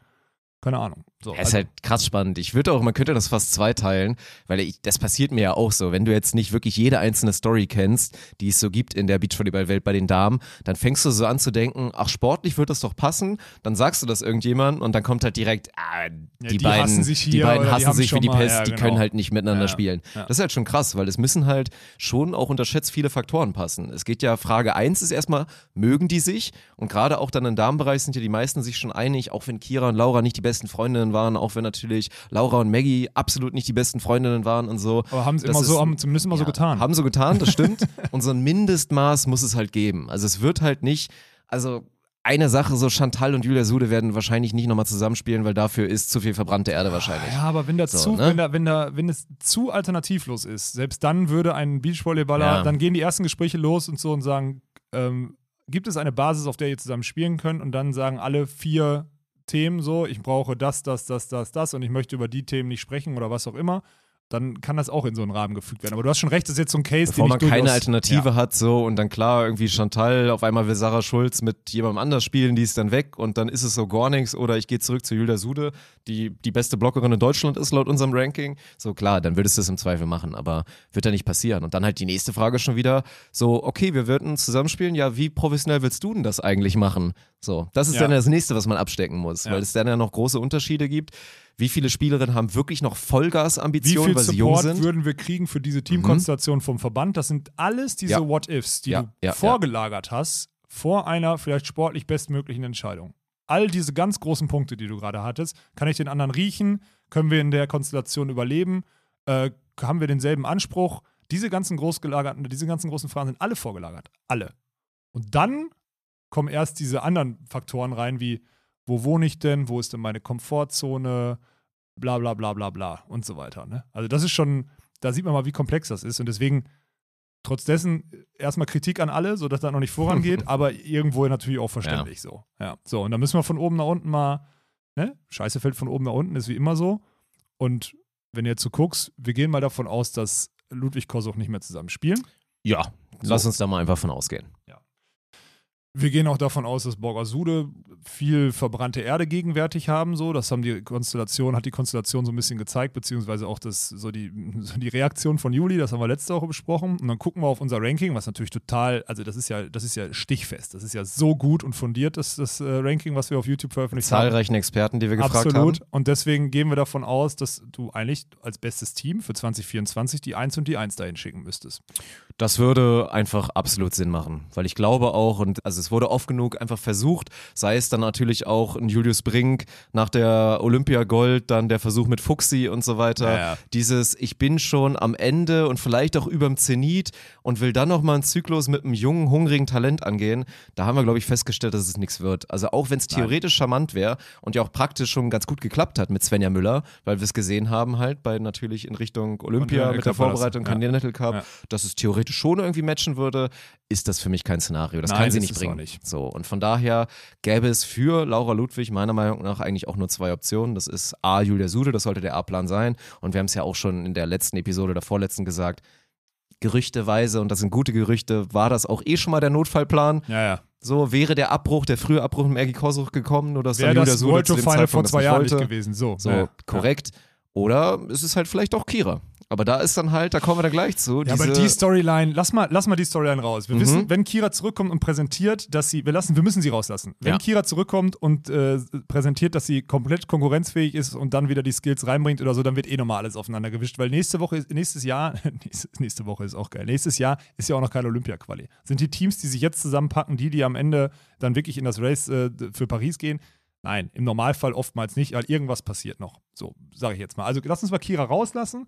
B: keine Ahnung. So,
A: Ja, ist
B: also-
A: halt krass spannend. Ich würde auch, man könnte das fast zweiteilen, weil ich, das passiert mir ja auch so. Wenn du jetzt nicht wirklich jede einzelne Story kennst, die es so gibt in der Beachvolleyball-Welt bei den Damen, dann fängst du so an zu denken, ach, sportlich wird das doch passen. Dann sagst du das irgendjemandem und dann kommt halt direkt, ah, die,
B: die
A: beiden,
B: hassen sich
A: die beiden
B: die
A: hassen sich wie die Pest,
B: ja,
A: die
B: genau.
A: können halt nicht miteinander
B: Ja,
A: spielen.
B: ja.
A: Das ist halt schon krass, weil es müssen halt schon auch unterschätzt viele Faktoren passen. Es geht ja, Frage eins ist erstmal, mögen die sich? Und gerade auch dann im Damenbereich sind ja die meisten sich schon einig, auch wenn Kira und Laura nicht die besten Freundinnen waren, auch wenn natürlich Laura und Maggie absolut nicht die besten Freundinnen waren und so.
B: aber haben sie immer so, haben zumindest immer so
A: Ja,
B: getan.
A: Haben so getan, das stimmt. und so ein Mindestmaß muss es halt geben. Also es wird halt nicht, also eine Sache, so Chantal und Julia Sude werden wahrscheinlich nicht nochmal zusammenspielen, weil dafür ist zu viel verbrannte Erde wahrscheinlich.
B: Ja, aber wenn das
A: So,
B: zu,
A: ne?
B: wenn, da, wenn, da, wenn es zu alternativlos ist, selbst dann würde ein Beachvolleyballer,
A: Ja.
B: dann gehen die ersten Gespräche los und so und sagen, ähm, gibt es eine Basis, auf der ihr zusammen spielen könnt? Und dann sagen alle vier Themen so, ich brauche das, das, das, das, das und ich möchte über die Themen nicht sprechen oder was auch immer. Dann kann das auch in so einen Rahmen gefügt werden. Aber du hast schon recht, das ist jetzt so ein Case,
A: Bevor
B: den
A: man keine Alternative
B: Ja.
A: hat, so und dann klar, irgendwie Chantal, auf einmal will Sarah Schulz mit jemandem anders spielen, die ist dann weg und dann ist es so gar nichts oder ich gehe zurück zu Julia Sude, die die beste Blockerin in Deutschland ist laut unserem Ranking. So klar, dann würdest du es im Zweifel machen, aber wird ja nicht passieren. Und dann halt die nächste Frage schon wieder, so okay, wir würden zusammenspielen, ja, wie professionell willst du denn das eigentlich machen? So, das ist
B: Ja.
A: dann das nächste, was man abstecken muss,
B: Ja.
A: weil es dann ja noch große Unterschiede gibt. Wie viele Spielerinnen haben wirklich noch
B: Wie
A: Vollgasambitionen, weil sie jung sind? Mhm.
B: würden wir kriegen für diese Teamkonstellation vom Verband? Das sind alles diese
A: Ja.
B: What-Ifs, die
A: Ja,
B: du
A: ja.
B: vorgelagert hast vor einer vielleicht sportlich bestmöglichen Entscheidung. all diese ganz großen Punkte, die du gerade hattest, kann ich den anderen riechen? Können wir in der Konstellation überleben? Äh, haben wir denselben Anspruch? Diese ganzen großgelagerten, diese ganzen großen Fragen sind alle vorgelagert. Alle. Und dann kommen erst diese anderen Faktoren rein, wie wo wohne ich denn, wo ist denn meine Komfortzone, bla bla bla bla bla und so weiter. Ne? Also das ist schon, da sieht man mal, wie komplex das ist. Und deswegen, trotz dessen, erstmal Kritik an alle, sodass das noch nicht vorangeht, aber irgendwo natürlich auch verständlich so. Ja. So, und dann müssen wir von oben nach unten mal, ne? Scheiße fällt von oben nach unten, ist wie immer so. Und wenn du jetzt so guckst, wir gehen mal davon aus, dass Ludwig Kosoch nicht mehr zusammen spielen.
A: Ja, lass uns da mal einfach von ausgehen.
B: Wir gehen auch davon aus, dass Borgasude viel verbrannte Erde gegenwärtig haben. So, das haben die Konstellation, hat die Konstellation so ein bisschen gezeigt, beziehungsweise auch das, so die, so die Reaktion von Juli, das haben wir letzte Woche besprochen. Und dann gucken wir auf unser Ranking, was natürlich total, also das ist ja, das ist ja stichfest. Das ist ja so gut und fundiert, das, das äh, Ranking, was wir auf YouTube veröffentlicht haben.
A: Zahlreichen Experten, die wir gefragt
B: Absolut.
A: haben.
B: Und deswegen gehen wir davon aus, dass du eigentlich als bestes Team für 2024 die 1 und die 1 dahin schicken müsstest.
A: Das würde einfach absolut Sinn machen, weil ich glaube auch, und also es wurde oft genug einfach versucht, sei es dann natürlich auch ein Julius Brink nach der Olympia Gold, dann der Versuch mit Fuxi und so weiter.
B: Ja, ja.
A: Dieses, ich bin schon am Ende und vielleicht auch überm Zenit und will dann nochmal einen Zyklus mit einem jungen, hungrigen Talent angehen. Da haben wir, glaube ich, festgestellt, dass es nichts wird. Also auch wenn es theoretisch charmant wäre und ja auch praktisch schon ganz gut geklappt hat mit Svenja Müller, weil wir es gesehen haben halt bei natürlich in Richtung Olympia
B: Continental
A: mit der Vorbereitung,
B: ja.
A: Continental Cup,
B: Ja.
A: dass es theoretisch schon irgendwie matchen würde, ist das für mich kein Szenario. Das
B: Nein,
A: kann sie nicht bringen.
B: Auch nicht.
A: So, und von daher gäbe es für Laura Ludwig meiner Meinung nach eigentlich auch nur zwei Optionen. Das ist A, Julia Sude, das sollte der A-Plan sein. Und wir haben es ja auch schon in der letzten Episode der vorletzten gesagt, gerüchteweise, und das sind gute Gerüchte, war das auch eh schon mal der Notfallplan.
B: Ja, ja.
A: So wäre der Abbruch, der frühe Abbruch mit Maggie Kosuch gekommen, dass
B: Wäre
A: dann Julia
B: das
A: Sude zu dem
B: Final vor
A: Zeitpunkt das
B: zwei Jahren nicht gewesen. So,
A: So,
B: ja.
A: korrekt. Oder es ist halt vielleicht auch Kira. Aber da ist dann halt, da kommen wir dann gleich zu.
B: Ja, aber die Storyline, lass mal, lass mal die Storyline raus. Wir
A: Mhm.
B: wissen, wenn Kira zurückkommt und präsentiert, dass sie, wir lassen, wir müssen sie rauslassen. Wenn
A: Ja.
B: Kira zurückkommt und äh, präsentiert, dass sie komplett konkurrenzfähig ist und dann wieder die Skills reinbringt oder so, dann wird eh nochmal alles aufeinander gewischt. Weil nächste Woche, ist- nächstes Jahr, nächste, Woche ist auch geil. Nächstes Jahr ist ja auch noch keine Olympia-Quali. Sind die Teams, die sich jetzt zusammenpacken, die, die am Ende dann wirklich in das Race äh, für Paris gehen? Nein, im Normalfall oftmals nicht, weil irgendwas passiert noch. So, sage ich jetzt mal. Also lass uns mal Kira rauslassen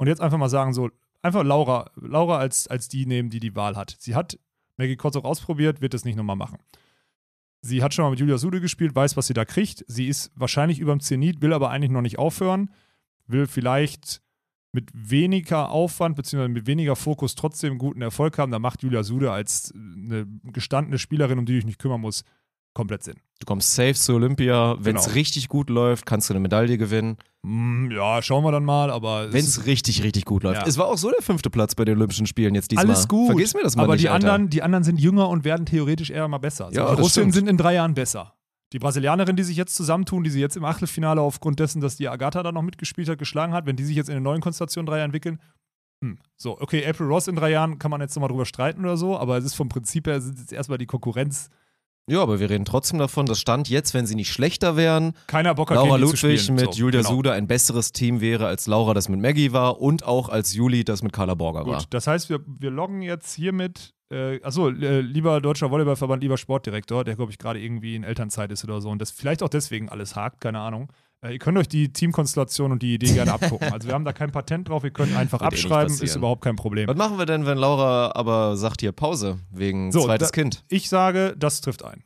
B: und jetzt einfach mal sagen, so, einfach Laura, Laura als, als die nehmen, die die Wahl hat. Sie hat Maggie Kotzok ausprobiert, wird es nicht nochmal machen. Sie hat schon mal mit Julia Sude gespielt, weiß, was sie da kriegt. Sie ist wahrscheinlich überm Zenit, will aber eigentlich noch nicht aufhören. Will vielleicht mit weniger Aufwand bzw. mit weniger Fokus trotzdem guten Erfolg haben. Da macht Julia Sude als eine gestandene Spielerin, um die du dich nicht kümmern muss, komplett Sinn.
A: du kommst safe zu Olympia. Wenn es
B: Genau.
A: richtig gut läuft, kannst du eine Medaille gewinnen.
B: Hm, ja, schauen wir dann mal, aber
A: Wenn es richtig, richtig gut läuft.
B: Ja.
A: Es war auch so der fünfte Platz bei den Olympischen Spielen jetzt diesmal.
B: Alles gut.
A: Vergiss mir das mal
B: Aber
A: nicht,
B: die,
A: Alter.
B: anderen, die anderen sind jünger und werden theoretisch eher mal besser. Also
A: Ja,
B: die
A: das
B: Russinnen
A: stimmt.
B: sind in drei Jahren besser. Die Brasilianerin, die sich jetzt zusammentun, die sie jetzt im Achtelfinale aufgrund dessen, dass die Agatha da noch mitgespielt hat, geschlagen hat, wenn die sich jetzt in der neuen Konstellation drei entwickeln, hm. so, okay, April Ross in drei Jahren kann man jetzt nochmal drüber streiten oder so, aber es ist vom Prinzip her sind jetzt erstmal die Konkurrenz.
A: Ja, aber wir reden trotzdem davon, dass Stand jetzt, wenn sie nicht schlechter wären,
B: Keiner Bock hat,
A: Laura
B: zu
A: Ludwig
B: spielen.
A: mit
B: so,
A: Julia
B: genau.
A: Sude ein besseres Team wäre, als Laura das mit Maggie war und auch als Juli das mit Carla Borger war.
B: Gut, das heißt, wir, wir loggen jetzt hiermit, äh, achso, äh, lieber Deutscher Volleyballverband, lieber Sportdirektor, der, glaube ich, gerade irgendwie in Elternzeit ist oder so und das vielleicht auch deswegen alles hakt, keine Ahnung. Äh, ihr könnt euch die Teamkonstellation und die Idee gerne abgucken. Also wir haben da kein Patent drauf, wir können einfach
A: Wird eh
B: abschreiben, ist
A: passieren.
B: überhaupt kein Problem.
A: Was machen wir denn, wenn Laura aber sagt hier Pause wegen
B: So,
A: zweites
B: da-
A: Kind?
B: Ich sage, das trifft ein.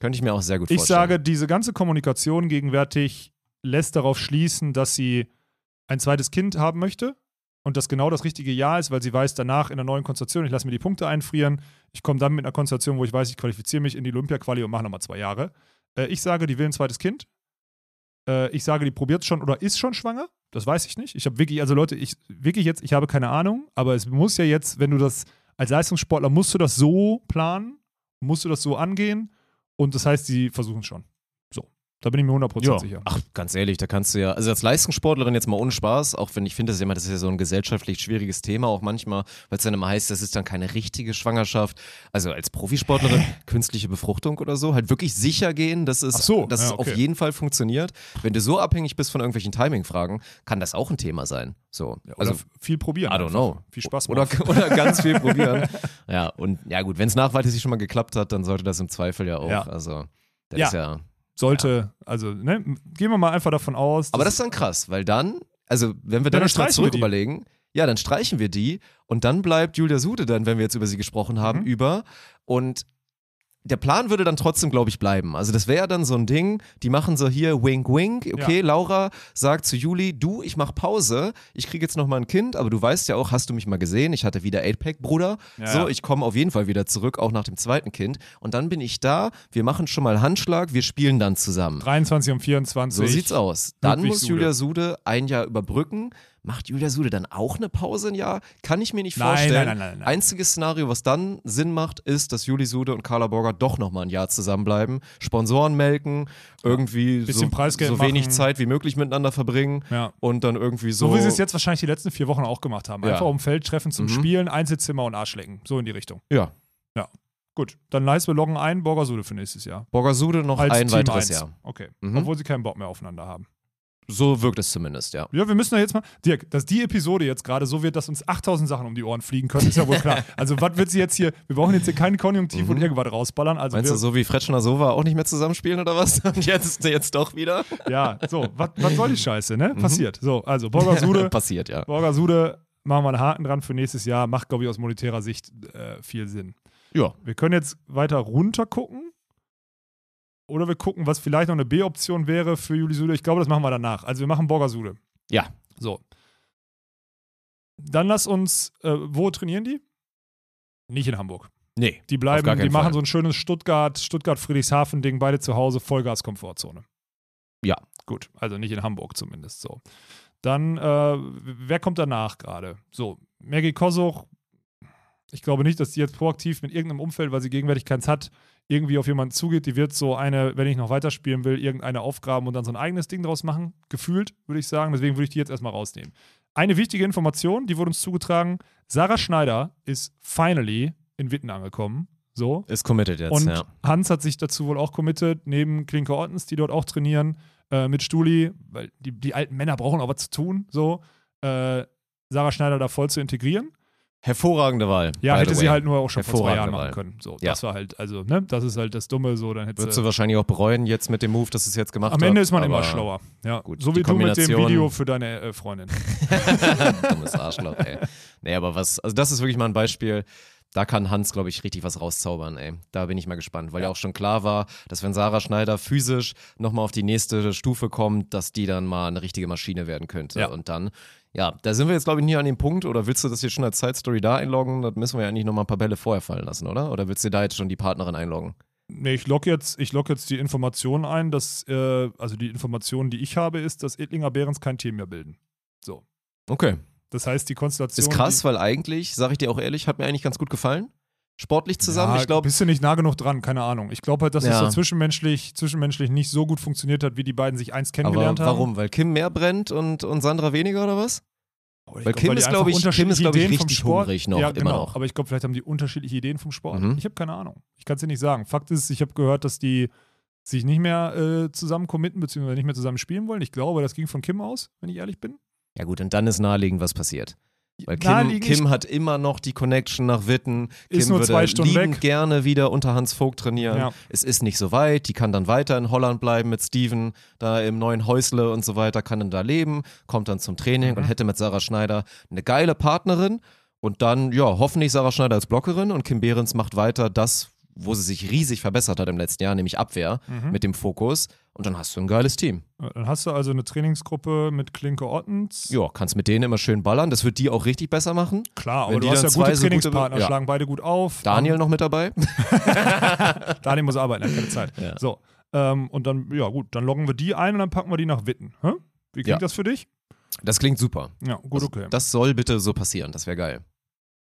A: Könnte ich mir auch sehr gut
B: Ich
A: vorstellen.
B: sage, diese ganze Kommunikation gegenwärtig lässt darauf schließen, dass sie ein zweites Kind haben möchte und das genau das richtige Jahr ist, weil sie weiß, danach in der neuen Konstellation, ich lasse mir die Punkte einfrieren, ich komme dann mit einer Konstellation, wo ich weiß, ich qualifiziere mich in die Olympia-Quali und mache nochmal zwei Jahre. Äh, ich sage, die will ein zweites Kind. Äh, ich sage, die probiert schon oder ist schon schwanger. Das weiß ich nicht. Ich habe wirklich, also Leute, ich wirklich jetzt, ich habe keine Ahnung, aber es muss ja jetzt, wenn du das als Leistungssportler musst du das so planen, musst du das so angehen und das heißt, sie versuchen schon. Da bin ich mir 100%
A: Ja.
B: sicher.
A: Ach, ganz ehrlich, da kannst du ja, also als Leistungssportlerin jetzt mal ohne Spaß, auch wenn ich finde, das ist immer, das ist ja so ein gesellschaftlich schwieriges Thema, auch manchmal, weil es dann immer heißt, das ist dann keine richtige Schwangerschaft. Also als Profisportlerin, künstliche Befruchtung oder so, halt wirklich sicher gehen, dass es,
B: so,
A: dass
B: ja,
A: es
B: okay.
A: auf jeden Fall funktioniert. Wenn du so abhängig bist von irgendwelchen Timing-Fragen, kann das auch ein Thema sein. So.
B: Ja, oder
A: also
B: viel probieren.
A: I don't know.
B: Viel Spaß
A: Oder,
B: machen.
A: oder ganz viel probieren. Ja, und ja gut, wenn es nachweislich schon mal geklappt hat, dann sollte das im Zweifel ja auch.
B: Ja.
A: Also, das
B: Ja.
A: ist ja.
B: Sollte, also, ne, gehen wir mal einfach davon aus.
A: Aber das ist dann krass, weil dann, also wenn wir
B: dann
A: dann, jetzt mal
B: streichen wir
A: zurück überlegen, ja, dann streichen wir die und dann bleibt Julia Sude dann, wenn wir jetzt über sie gesprochen haben,
B: Mhm.
A: über und der Plan würde dann trotzdem, glaube ich, bleiben. Also das wäre dann so ein Ding, die machen so hier wink wink, okay,
B: Ja.
A: Laura sagt zu Juli, du, ich mach Pause, ich kriege jetzt noch mal ein Kind, aber du weißt ja auch, hast du mich mal gesehen, ich hatte wieder 8-Pack, Bruder,
B: Ja,
A: so,
B: ja.
A: ich komme auf jeden Fall wieder zurück, auch nach dem zweiten Kind und dann bin ich da, wir machen schon mal Handschlag, wir spielen dann zusammen.
B: 23 und 24.
A: So sieht's aus. Dann
B: Ludwig
A: muss. Julia Sude ein Jahr überbrücken. Macht Julia Sude dann auch eine Pause ein Jahr? Kann ich mir nicht
B: Nein,
A: vorstellen.
B: nein, nein, nein, nein.
A: Einziges Szenario, was dann Sinn macht, ist, dass Juli Sude und Carla Borger doch nochmal ein Jahr zusammenbleiben. Sponsoren melken, irgendwie so, so wenig
B: machen.
A: Zeit wie möglich miteinander verbringen
B: Ja.
A: und dann irgendwie so.
B: So wie sie es jetzt wahrscheinlich die letzten vier Wochen auch gemacht haben.
A: Ja.
B: Einfach um Feld treffen zum
A: Mhm.
B: Spielen, Einzelzimmer und Arschlecken. So in die Richtung.
A: Ja.
B: Gut, dann heißt wir loggen ein, Borgasude für nächstes Jahr.
A: Borger Sude noch
B: Als
A: ein
B: Team
A: weiteres
B: 1.
A: Jahr.
B: Okay.
A: Mhm.
B: Obwohl sie keinen Bock mehr aufeinander haben.
A: So wirkt es zumindest, ja.
B: Ja, wir müssen da jetzt mal. Dirk, dass die Episode jetzt gerade so wird, dass uns 8000 Sachen um die Ohren fliegen können, ist ja wohl klar. Also, was wird sie jetzt hier? Wir brauchen jetzt hier keinen Konjunktiv und irgendwas rausballern. Also,
A: Mhm. Meinst du, so wie Fretschner Sova auch nicht mehr zusammenspielen oder was? Und jetzt, jetzt doch wieder?
B: Ja, so, was soll die Scheiße, ne?
A: Mhm.
B: Passiert. So, also, Borgasude,
A: Passiert, ja.
B: Borgasude, machen wir einen Haken dran für nächstes Jahr. Macht, glaube ich, aus monetärer Sicht äh, viel Sinn.
A: Ja.
B: Wir können jetzt weiter runter gucken. Oder wir gucken, was vielleicht noch eine B-Option wäre für Juli Sude. Ich glaube, das machen wir danach. Also wir machen Borgasude.
A: Ja.
B: So. Dann lass uns, äh, wo trainieren die? Nicht in Hamburg.
A: Nee.
B: Die bleiben, die machen
A: Fall.
B: so ein schönes Stuttgart, Stuttgart-Friedrichshafen-Ding, beide zu Hause, Vollgas-Komfortzone.
A: Ja.
B: Gut, also nicht in Hamburg zumindest so. Dann, äh, wer kommt danach gerade? So, Maggie Kosuch, ich glaube nicht, dass die jetzt proaktiv mit irgendeinem Umfeld, weil sie gegenwärtig keins hat, irgendwie auf jemanden zugeht. Die wird so eine, wenn ich noch weiterspielen will, irgendeine aufgraben und dann so ein eigenes Ding draus machen. Gefühlt, würde ich sagen. Deswegen würde ich die jetzt erstmal rausnehmen. Eine wichtige Information, die wurde uns zugetragen: Sarah Schneider ist finally in Witten angekommen. So.
A: Ist committed jetzt,
B: Und
A: ja.
B: Hans hat sich dazu wohl auch committed, neben Klinke Ottens, die dort auch trainieren, äh, mit Stuli, weil die, die alten Männer brauchen auch was zu tun, so, äh, Sarah Schneider da voll zu integrieren.
A: Hervorragende Wahl.
B: Ja, hätte sie
A: way.
B: halt nur auch schon vor zwei Jahren machen können. So,
A: Ja.
B: das war halt, also, ne, das ist halt das Dumme, so, dann hätte
A: Würdest du wahrscheinlich auch bereuen jetzt mit dem Move, dass es jetzt gemacht
B: Am Ende
A: hat,
B: ist man immer schlauer. Ja,
A: gut,
B: so wie du mit dem Video für deine äh, Freundin.
A: Dummes Arschloch, ey. Nee, aber was, also das ist wirklich mal ein Beispiel, da kann Hans, glaube ich, richtig was rauszaubern, ey. Da bin ich mal gespannt, weil ja, auch schon klar war, dass wenn Sarah Schneider physisch nochmal auf die nächste Stufe kommt, dass die dann mal eine richtige Maschine werden könnte.
B: Ja.
A: Und dann, ja, da sind wir jetzt, glaube ich, nie an dem Punkt, oder willst du das hier schon als Side Story da einloggen? Das müssen wir ja eigentlich nochmal ein paar Bälle vorher fallen lassen, oder? Oder willst du da jetzt schon die Partnerin einloggen?
B: Nee, ich log jetzt, ich log jetzt die Information ein, dass, äh, also die Information, die ich habe, ist, dass Edlinger Behrens kein Team mehr bilden. So.
A: Okay.
B: Das heißt, die Konstellation.
A: Ist krass, weil eigentlich, sage ich dir auch ehrlich, hat mir eigentlich ganz gut gefallen. Sportlich zusammen.
B: Ja,
A: ich glaube,
B: bist du nicht nah genug dran, keine Ahnung. Ich glaube halt, dass es
A: Ja.
B: so zwischenmenschlich, zwischenmenschlich nicht so gut funktioniert hat, wie die beiden sich einst
A: aber
B: kennengelernt haben.
A: warum? Weil Kim mehr brennt und, und Sandra weniger oder was?
B: Ich
A: Weil
B: glaub,
A: Kim
B: die
A: ist,
B: einfach
A: glaub ich- Kim ist,
B: unterschiedliche
A: glaub ich, richtig
B: Sport-
A: hungrig noch,
B: ja,
A: immer
B: genau.
A: noch.
B: Aber ich glaube, vielleicht haben die unterschiedliche Ideen vom Sport.
A: Mhm.
B: Ich habe keine Ahnung. Ich kann es dir nicht sagen. Fakt ist, ich habe gehört, dass die sich nicht mehr äh, zusammen committen, beziehungsweise nicht mehr zusammen spielen wollen. Ich glaube, das ging von Kim aus, wenn ich ehrlich bin.
A: Ja gut, und dann ist naheliegend, was passiert. Weil Kim, Kim hat immer noch die Connection nach Witten.
B: Ist
A: Kim
B: nur
A: würde
B: zwei Stunden weg.
A: gerne wieder unter Hans Vogt trainieren.
B: Ja.
A: Es ist nicht so weit. Die kann dann weiter in Holland bleiben mit Steven, da im neuen Häusle und so weiter, kann dann da leben, kommt dann zum Training
B: Mhm.
A: und hätte mit Sarah Schneider eine geile Partnerin. Und dann, ja, hoffentlich Sarah Schneider als Blockerin und Kim Behrens macht weiter das, wo sie sich riesig verbessert hat im letzten Jahr, nämlich Abwehr
B: Mhm.
A: mit dem Fokus. Und dann hast du ein geiles Team.
B: Dann hast du also eine Trainingsgruppe mit Klinke Ottens.
A: Ja, kannst mit denen immer schön ballern. Das wird die auch richtig besser machen.
B: Klar,
A: Wenn
B: aber
A: die
B: du hast ja gute
A: so gute-
B: Trainingspartner,
A: ja.
B: schlagen beide gut auf.
A: Daniel noch mit dabei.
B: Daniel muss arbeiten, hat keine Zeit.
A: Ja.
B: So. Ähm, und dann, ja gut, dann loggen wir die ein und dann packen wir die nach Witten. Hä? Wie klingt
A: Ja.
B: das für dich?
A: Das klingt super.
B: Ja, gut,
A: das,
B: okay.
A: das soll bitte so passieren. Das wäre geil.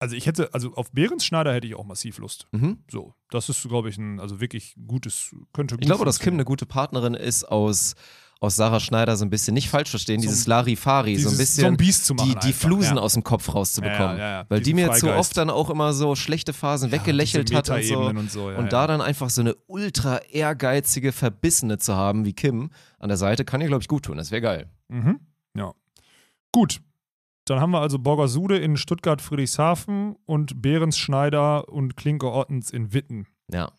B: Also ich hätte, also auf Behrens Schneider hätte ich auch massiv Lust.
A: Mhm.
B: So, das ist, glaube ich, ein, also wirklich gutes, könnte gut
A: Ich glaube, dass Kim eine gute Partnerin ist aus, aus Sarah Schneider so ein bisschen nicht falsch verstehen,
B: So-
A: dieses Larifari, so ein
B: Dieses
A: bisschen
B: Zombies zu machen
A: die, die
B: einfach,
A: Flusen
B: ja.
A: aus dem Kopf rauszubekommen.
B: Ja, ja.
A: Weil die mir zu
B: Freigeist.
A: oft dann auch immer so schlechte Phasen weggelächelt hat und so.
B: Und so,
A: und da dann einfach so eine ultra ehrgeizige, verbissene zu haben wie Kim an der Seite, kann ihr, glaube ich, gut tun. Das wäre geil.
B: Mhm. Ja. Gut. Dann haben wir also Borgersude in Stuttgart-Friedrichshafen und Behrens Schneider und Klinke Ottens in Witten.
A: Ja.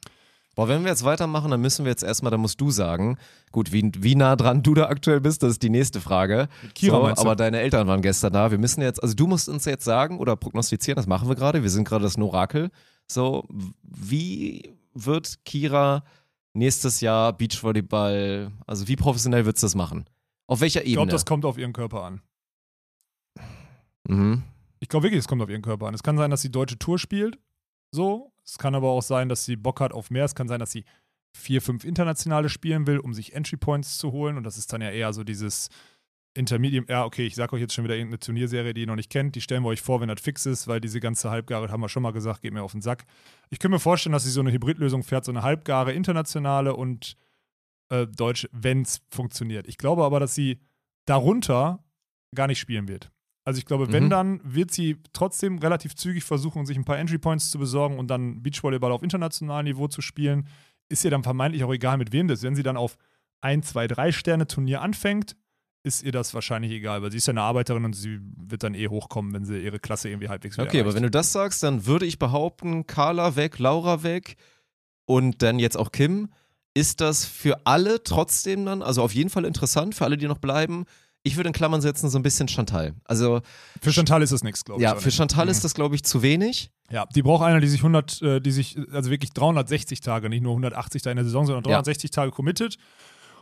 A: Boah, wenn wir jetzt weitermachen, dann müssen wir jetzt erstmal, dann musst du sagen, gut, wie, wie nah dran du da aktuell bist, das ist die nächste Frage.
B: Kira
A: so, aber deine Eltern waren gestern da. Wir müssen jetzt, also du musst uns jetzt sagen oder prognostizieren, das machen wir gerade. Wir sind gerade das Orakel. So, wie wird Kira nächstes Jahr Beachvolleyball, also wie professionell wird es das machen? Auf welcher
B: Ich glaube,
A: Ebene?
B: das kommt auf ihren Körper an.
A: Mhm.
B: Ich glaube wirklich, es kommt auf ihren Körper an. Es kann sein, dass sie deutsche Tour spielt. So. Es kann aber auch sein, dass sie Bock hat auf mehr. Es kann sein, dass sie vier, fünf internationale spielen will, um sich Entry Points zu holen. Und das ist dann ja eher so dieses Intermediate. Ja, okay, ich sage euch jetzt schon wieder irgendeine Turnierserie, die ihr noch nicht kennt. Die stellen wir euch vor, wenn das fix ist, weil diese ganze Halbgare, haben wir schon mal gesagt, geht mir auf den Sack. Ich könnte mir vorstellen, dass sie so eine Hybridlösung fährt, so eine Halbgare internationale und äh, deutsche, wenn es funktioniert. Ich glaube aber, dass sie darunter gar nicht spielen wird. Also ich glaube, wenn
A: Mhm.
B: dann, wird sie trotzdem relativ zügig versuchen, sich ein paar Entry Points zu besorgen und dann Beachvolleyball auf internationalem Niveau zu spielen. Ist ihr dann vermeintlich auch egal, mit wem das. Wenn sie dann auf ein, zwei, drei Sterne Turnier anfängt, ist ihr das wahrscheinlich egal, weil sie ist ja eine Arbeiterin und sie wird dann eh hochkommen, wenn sie ihre Klasse irgendwie halbwegs
A: Okay, aber
B: erreicht.
A: wenn du das sagst, dann würde ich behaupten, Carla weg, Laura weg und dann jetzt auch Kim. Ist das für alle trotzdem dann, also auf jeden Fall interessant, für alle, die noch bleiben? Ich würde in Klammern setzen, so ein bisschen Chantal. Also,
B: Für Chantal ist das nichts, glaube ich.
A: ja, für
B: nicht.
A: Chantal
B: Mhm.
A: ist das, glaube ich, zu wenig.
B: Ja, die braucht einer, die sich 100, äh, die sich, also wirklich 360 Tage, nicht nur 180 Tage in der Saison, sondern 360 Tage committed.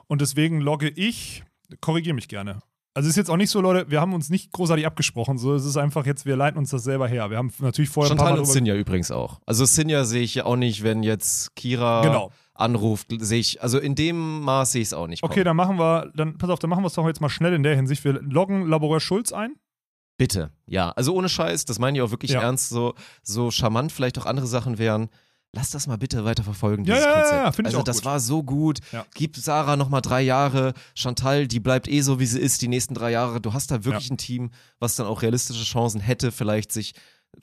B: Und deswegen logge ich, korrigiere mich gerne. Also es ist jetzt auch nicht so, Leute, wir haben uns nicht großartig abgesprochen, so es ist einfach jetzt, wir leiten uns das selber her. Wir haben natürlich vorher ein paar
A: Chantal
B: Mal
A: und Sinja übrigens auch. Also Sinja sehe ich ja auch nicht, wenn jetzt Kira
B: Genau.
A: Anruft, sehe ich, also in dem Maß sehe ich es auch nicht.
B: Okay,
A: kommen.
B: dann machen wir, dann pass auf, dann machen wir es doch jetzt mal schnell in der Hinsicht. Wir loggen Laboreur Schulz ein.
A: Bitte, ja. Also ohne Scheiß, das meine ich auch wirklich
B: Ja.
A: ernst, so, so charmant vielleicht auch andere Sachen wären. Lass das mal bitte weiter verfolgen,
B: Ja,
A: dieses
B: ja, ja,
A: Konzept.
B: ja, finde ich
A: also
B: auch
A: das
B: gut.
A: war so gut.
B: Ja.
A: Gib Sarah nochmal drei Jahre. Chantal, die bleibt eh so, wie sie ist, die nächsten drei Jahre. Du hast da wirklich ein Team, was dann auch realistische Chancen hätte, vielleicht sich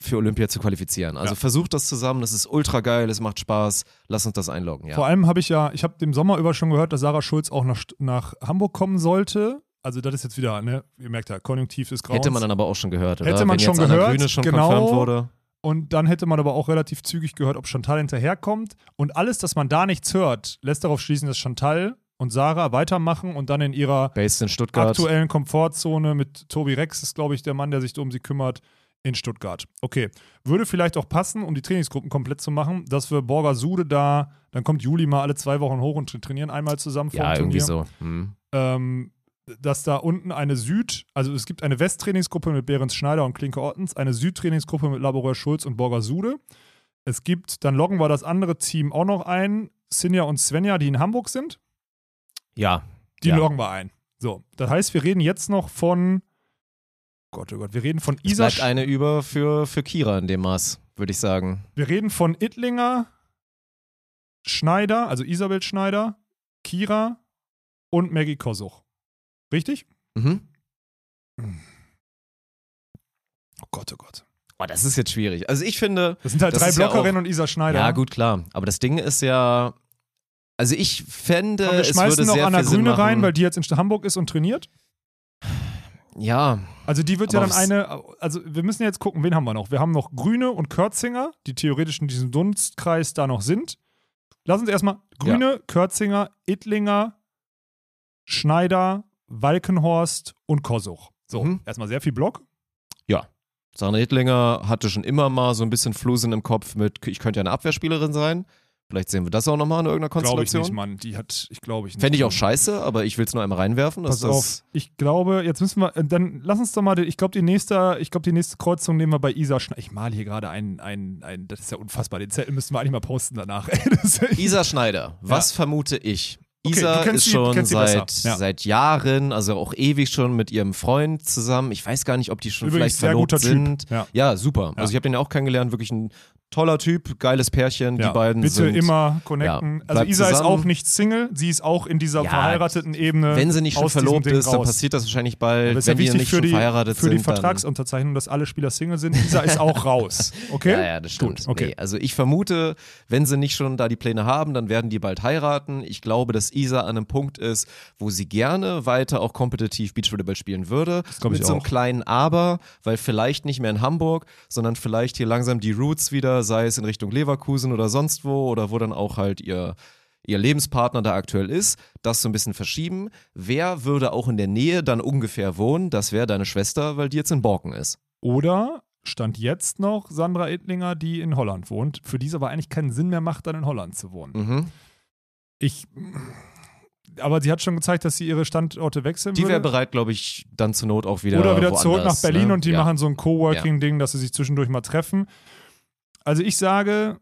A: für Olympia zu qualifizieren. Also
B: Ja.
A: versucht das zusammen, das ist ultra geil, es macht Spaß. Lass uns das einloggen, ja.
B: Vor allem habe ich ja, ich habe im Sommer über schon gehört, dass Sarah Schulz auch nach, nach Hamburg kommen sollte. Also das ist jetzt wieder, ne, ihr merkt ja, Konjunktiv ist Grauens.
A: Hätte man dann aber auch schon gehört, oder?
B: Hätte man
A: Wenn
B: schon
A: jetzt
B: gehört,
A: Grüne schon
B: genau.
A: wurde.
B: Und dann hätte man aber auch relativ zügig gehört, ob Chantal hinterherkommt. Und alles, dass man da nichts hört, lässt darauf schließen, dass Chantal und Sarah weitermachen und dann in ihrer
A: in Stuttgart.
B: aktuellen Komfortzone mit Tobi Rex, ist glaube ich der Mann, der sich um sie kümmert, in Stuttgart. Okay, würde vielleicht auch passen, um die Trainingsgruppen komplett zu machen, dass wir Borger Sude da, dann kommt Juli mal alle zwei Wochen hoch und tra- trainieren einmal zusammen vor
A: ja, irgendwie
B: Turnier.
A: so. Hm.
B: Ähm, dass da unten eine Süd, also es gibt eine Westtrainingsgruppe mit Behrens Schneider und Klinke Ottens, eine Südtrainingsgruppe mit Laboreur Schulz und Borger Sude. Es gibt, dann loggen wir das andere Team auch noch ein, Sinja und Svenja, die in Hamburg sind.
A: Ja.
B: Die
A: Ja.
B: loggen wir ein. So, das heißt, wir reden jetzt noch von Gott, oh Gott, wir reden von
A: Es
B: Isa,
A: bleibt eine über für, für Kira in dem Maß, würde ich sagen.
B: wir reden von Ittlinger, Schneider, also Isabel Schneider, Kira und Maggie Kosuch. Richtig?
A: Mhm.
B: Oh Gott, oh Gott.
A: Oh, das ist jetzt schwierig. Also ich finde.
B: Das sind halt
A: Das
B: drei
A: ja
B: Blockerinnen
A: auch-
B: und Isa Schneider.
A: Ja, gut, klar. Aber das Ding ist ja. Also ich fände,
B: Komm, wir
A: es
B: schmeißen
A: würde
B: noch
A: sehr
B: Anna Grüne
A: machen.
B: rein, weil die jetzt in Hamburg ist und trainiert.
A: Ja,
B: Also die wird ja dann eine, also wir müssen jetzt gucken, wen haben wir noch? Wir haben noch Grüne und Körzinger, die theoretisch in diesem Dunstkreis da noch sind. Lass uns erstmal Grüne, Körzinger, Ittlinger, Schneider, Walkenhorst und Kosuch. So,
A: Mhm.
B: erstmal sehr viel Block.
A: Sarah Hittlinger hatte schon immer mal so ein bisschen Flusen im Kopf mit, ich könnte ja eine Abwehrspielerin sein. Vielleicht sehen wir das auch nochmal in irgendeiner
B: Glaube ich
A: Konstellation.
B: nicht, Mann. Die hat, ich glaube ich nicht.
A: Fände ich auch scheiße, aber ich will es nur einmal reinwerfen. Dass
B: Pass
A: das,
B: auf, ich glaube, jetzt müssen wir, äh, dann lass uns doch mal, ich glaube, die nächste, ich glaube, die nächste Kreuzung nehmen wir bei Isa Schneider. Ich male hier gerade ein, ein, ein, das ist ja unfassbar, den Zettel müssten wir eigentlich mal posten danach.
A: Isa Schneider, was vermute ich?
B: Okay,
A: Isa ist
B: sie-
A: schon seit,
B: Ja.
A: seit Jahren, also auch ewig schon mit ihrem Freund zusammen. Ich weiß gar nicht, ob die schon
B: Übrigens
A: vielleicht
B: sehr
A: verlobt sind.
B: Ja.
A: super.
B: Ja.
A: Also ich habe den ja auch kennengelernt, wirklich ein toller Typ, geiles Pärchen,
B: Ja,
A: die beiden
B: bitte
A: sind.
B: immer connecten.
A: Ja,
B: also Isa ist
A: zusammen.
B: auch nicht Single, sie ist auch in dieser
A: Ja,
B: verheirateten Ebene.
A: Wenn sie nicht schon verlobt ist, dann
B: raus.
A: passiert das wahrscheinlich bald.
B: Aber ist ja
A: wenn die
B: wichtig
A: nicht
B: für
A: schon
B: die,
A: verheiratet
B: für die
A: sind, dann-
B: Vertragsunterzeichnung, dass alle Spieler Single sind. Isa ist auch raus. Okay?
A: Ja, ja, das stimmt.
B: Gut, okay.
A: Nee, also ich vermute, wenn sie nicht schon da die Pläne haben, dann werden die bald heiraten. Ich glaube, dass Isa an einem Punkt ist, wo sie gerne weiter auch kompetitiv Beachvolleyball spielen würde. mit so einem
B: auch.
A: kleinen Aber, weil vielleicht nicht mehr in Hamburg, sondern vielleicht hier langsam die Roots wieder, sei es in Richtung Leverkusen oder sonst wo oder wo dann auch halt ihr ihr Lebenspartner da aktuell ist, das so ein bisschen verschieben. Wer würde auch in der Nähe dann ungefähr wohnen? Das wäre deine Schwester, weil die jetzt in Borken ist.
B: Oder stand jetzt noch Sandra Ittlinger, die in Holland wohnt, für die es aber eigentlich keinen Sinn mehr macht, dann in Holland zu wohnen.
A: Mhm.
B: Ich. Aber sie hat schon gezeigt, dass sie ihre Standorte wechseln
A: Die wäre bereit, glaube ich, dann zur Not auch wieder
B: Oder wieder zurück nach Berlin
A: ne?
B: und die
A: ja.
B: machen so ein Coworking-Ding, dass sie sich zwischendurch mal treffen. Also ich sage,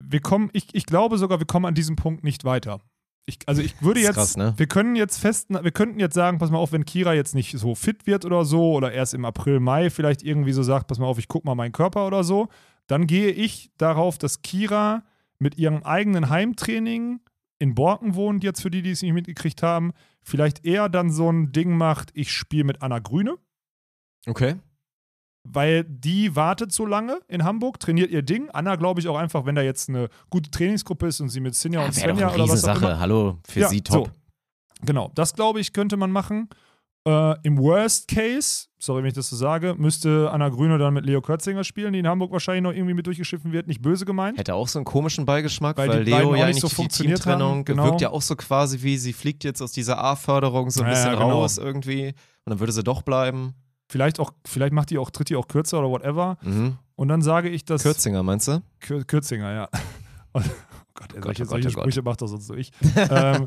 B: wir kommen, ich, ich glaube sogar, wir kommen an diesem Punkt nicht weiter. Ich, also ich würde jetzt,
A: krass, ne?
B: wir können jetzt fest, wir könnten jetzt sagen, pass mal auf, wenn Kira jetzt nicht so fit wird oder so oder erst im April, Mai vielleicht irgendwie so sagt, pass mal auf, ich guck mal meinen Körper oder so, dann gehe ich darauf, dass Kira mit ihrem eigenen Heimtraining in Borken wohnt, jetzt für die, die es nicht mitgekriegt haben, vielleicht eher dann so ein Ding macht, ich spiele mit Anna Grüne
A: Okay.
B: weil die wartet so lange in Hamburg, trainiert ihr Ding. Anna, glaube ich, auch einfach, wenn da jetzt eine gute Trainingsgruppe ist und sie mit Sinja und
A: Ja, doch
B: Svenja
A: eine
B: oder was immer.
A: Hallo, für
B: Ja,
A: sie top.
B: So. Genau, das glaube ich, könnte man machen. Äh, Im Worst Case, sorry, wenn ich das so sage, müsste Anna Grüne dann mit Leo Kötzinger spielen, die in Hamburg wahrscheinlich noch irgendwie mit durchgeschiffen wird. Nicht böse gemeint.
A: Hätte auch so einen komischen Beigeschmack,
B: Weil
A: weil, Leo ja
B: nicht so
A: durch die
B: funktioniert
A: Teamtrennung
B: haben, genau.
A: wirkt ja auch so quasi wie, sie fliegt jetzt aus dieser A-Förderung so ein bisschen
B: ja, genau.
A: raus irgendwie und dann würde sie doch bleiben.
B: Vielleicht auch, vielleicht macht die auch, tritt die auch kürzer oder whatever.
A: Mhm.
B: Und dann sage ich, dass.
A: Kürzinger, meinst du?
B: Kür Kürzinger, ja. Und, oh Gott,
A: Gott,
B: solche,
A: oh Gott,
B: solche
A: oh Gott.
B: Sprüche macht er sonst so ich. ähm,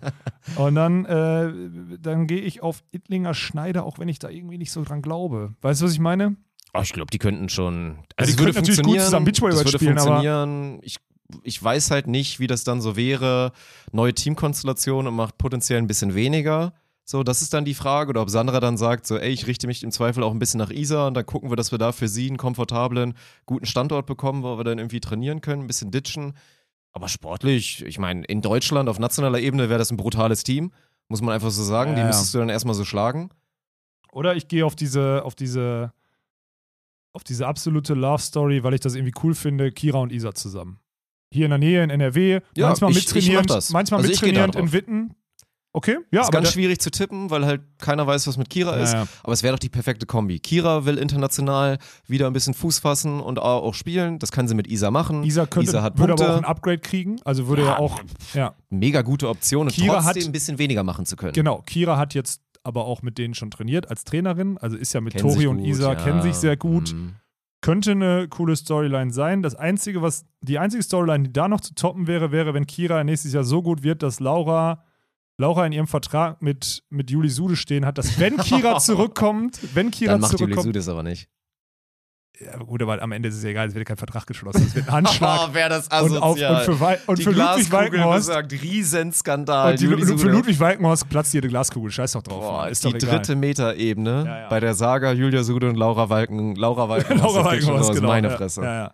B: und dann, äh, dann gehe ich auf Ittlinger Schneider, auch wenn ich da irgendwie nicht so dran glaube. Weißt du, was ich meine?
A: Oh, ich glaube, die könnten schon.
B: die
A: Also es
B: könnten
A: würde
B: natürlich gut
A: funktionieren.
B: zusammen Beachvolleyball
A: das würde
B: spielen, aber-
A: funktionieren. Ich, ich weiß halt nicht, wie das dann so wäre. Neue Teamkonstellation und macht potenziell ein bisschen weniger. So, das ist dann die Frage. Oder ob Sandra dann sagt, so, ey, ich richte mich im Zweifel auch ein bisschen nach Isa und dann gucken wir, dass wir da für sie einen komfortablen, guten Standort bekommen, wo wir dann irgendwie trainieren können, ein bisschen ditchen. Aber sportlich, ich meine, in Deutschland auf nationaler Ebene wäre das ein brutales Team. Muss man einfach so sagen.
B: Ja,
A: Die müsstest du dann erstmal so schlagen.
B: Oder ich gehe auf diese, auf diese, auf diese absolute Love Story, weil ich das irgendwie cool finde, Kira und Isa zusammen. Hier in der Nähe in NRW,
A: Ja,
B: manchmal
A: ich- ich
B: mittrainierend,
A: das.
B: manchmal
A: Also ich
B: mittrainierend in Witten. Okay, ja,
A: ist ganz schwierig zu tippen, weil halt keiner weiß, was mit Kira ist.
B: ja.
A: Aber es wäre doch die perfekte Kombi. Kira will international wieder ein bisschen Fuß fassen und auch spielen. Das kann sie mit Isa machen.
B: Isa könnte,
A: Isa hat
B: würde aber auch ein Upgrade kriegen, also würde ja,
A: Ja.
B: auch, ja,
A: Mega gute Option und
B: Kira
A: trotzdem
B: hat-
A: ein bisschen weniger machen zu können.
B: Genau, Kira hat jetzt aber auch mit denen schon trainiert als Trainerin, also ist ja mit
A: Kennen
B: Tori und
A: gut,
B: Isa,
A: ja.
B: kennen sich sehr gut.
A: Mhm.
B: Könnte eine coole Storyline sein. Das einzige, was, die einzige Storyline, die da noch zu toppen wäre, wäre, wenn Kira nächstes Jahr so gut wird, dass Laura, Laura in ihrem Vertrag mit, mit Juli Sude stehen hat, dass wenn Kira zurückkommt, wenn Kira
A: Dann macht Juli
B: zurückkommt.
A: Sudes aber nicht.
B: Ja, gut, aber am Ende ist es ja egal, es wird kein Vertrag geschlossen. Es wird ein Handschlag.
A: Oh, wäre das
B: und, auf, und für, und
A: die
B: für Ludwig Walkenhorst.
A: besagt, Riesenskandal.
B: Und die,
A: Juli
B: für
A: Sude.
B: Ludwig Walkenhorst platzt jede Glaskugel. Scheiß doch drauf.
A: Boah.
B: Ist
A: die
B: doch egal.
A: dritte Metaebene
B: Ja, ja.
A: bei der Saga Julia Sude und Laura Walken. Laura Walken.
B: Laura Walkenhorst, genau.
A: Meine Fresse.
B: Ja, ja.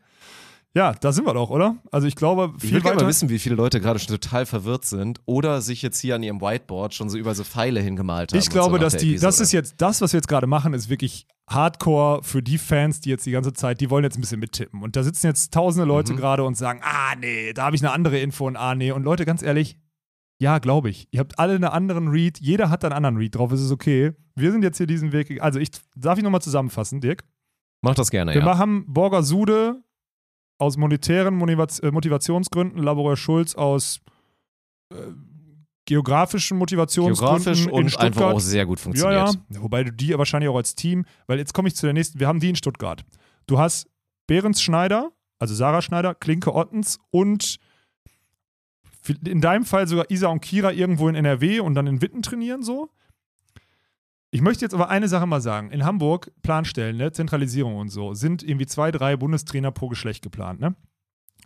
B: Ja, da sind wir doch, oder? Also ich glaube,
A: Ich
B: viel
A: würde gerne
B: weiter.
A: mal wissen, wie viele Leute gerade schon total verwirrt sind oder sich jetzt hier an ihrem Whiteboard schon so über so Pfeile hingemalt haben.
B: Ich glaube,
A: so
B: dass die, das
A: Episode.
B: ist jetzt, das, was wir jetzt gerade machen, ist wirklich Hardcore für die Fans, die jetzt die ganze Zeit, die wollen jetzt ein bisschen mittippen. Und da sitzen jetzt tausende Leute
A: Mhm.
B: gerade und sagen, ah nee, da habe ich eine andere Info und ah nee. Und Leute, ganz ehrlich, ja, glaube ich. Ihr habt alle einen anderen Read, jeder hat einen anderen Read drauf, es ist okay. Wir sind jetzt hier diesen Weg, also ich, darf ich nochmal zusammenfassen, Dirk?
A: Mach das gerne,
B: Wir
A: ja.
B: machen Borger Sude aus monetären äh, Motivationsgründen, Laborer Schulz aus äh, geografischen Motivationsgründen
A: Geografisch
B: in
A: und
B: Stuttgart.
A: einfach auch sehr gut
B: Ja,
A: funktioniert.
B: ja. Wobei du die wahrscheinlich auch als Team, weil jetzt komme ich zu der nächsten. Wir haben die in Stuttgart. Du hast Behrens Schneider, also Sarah Schneider, Klinke Ottens und in deinem Fall sogar Isa und Kira irgendwo in NRW und dann in Witten trainieren so. Ich möchte jetzt aber eine Sache mal sagen. In Hamburg Planstellen, ne, Zentralisierung und so, sind irgendwie zwei, drei Bundestrainer pro Geschlecht geplant. Ne?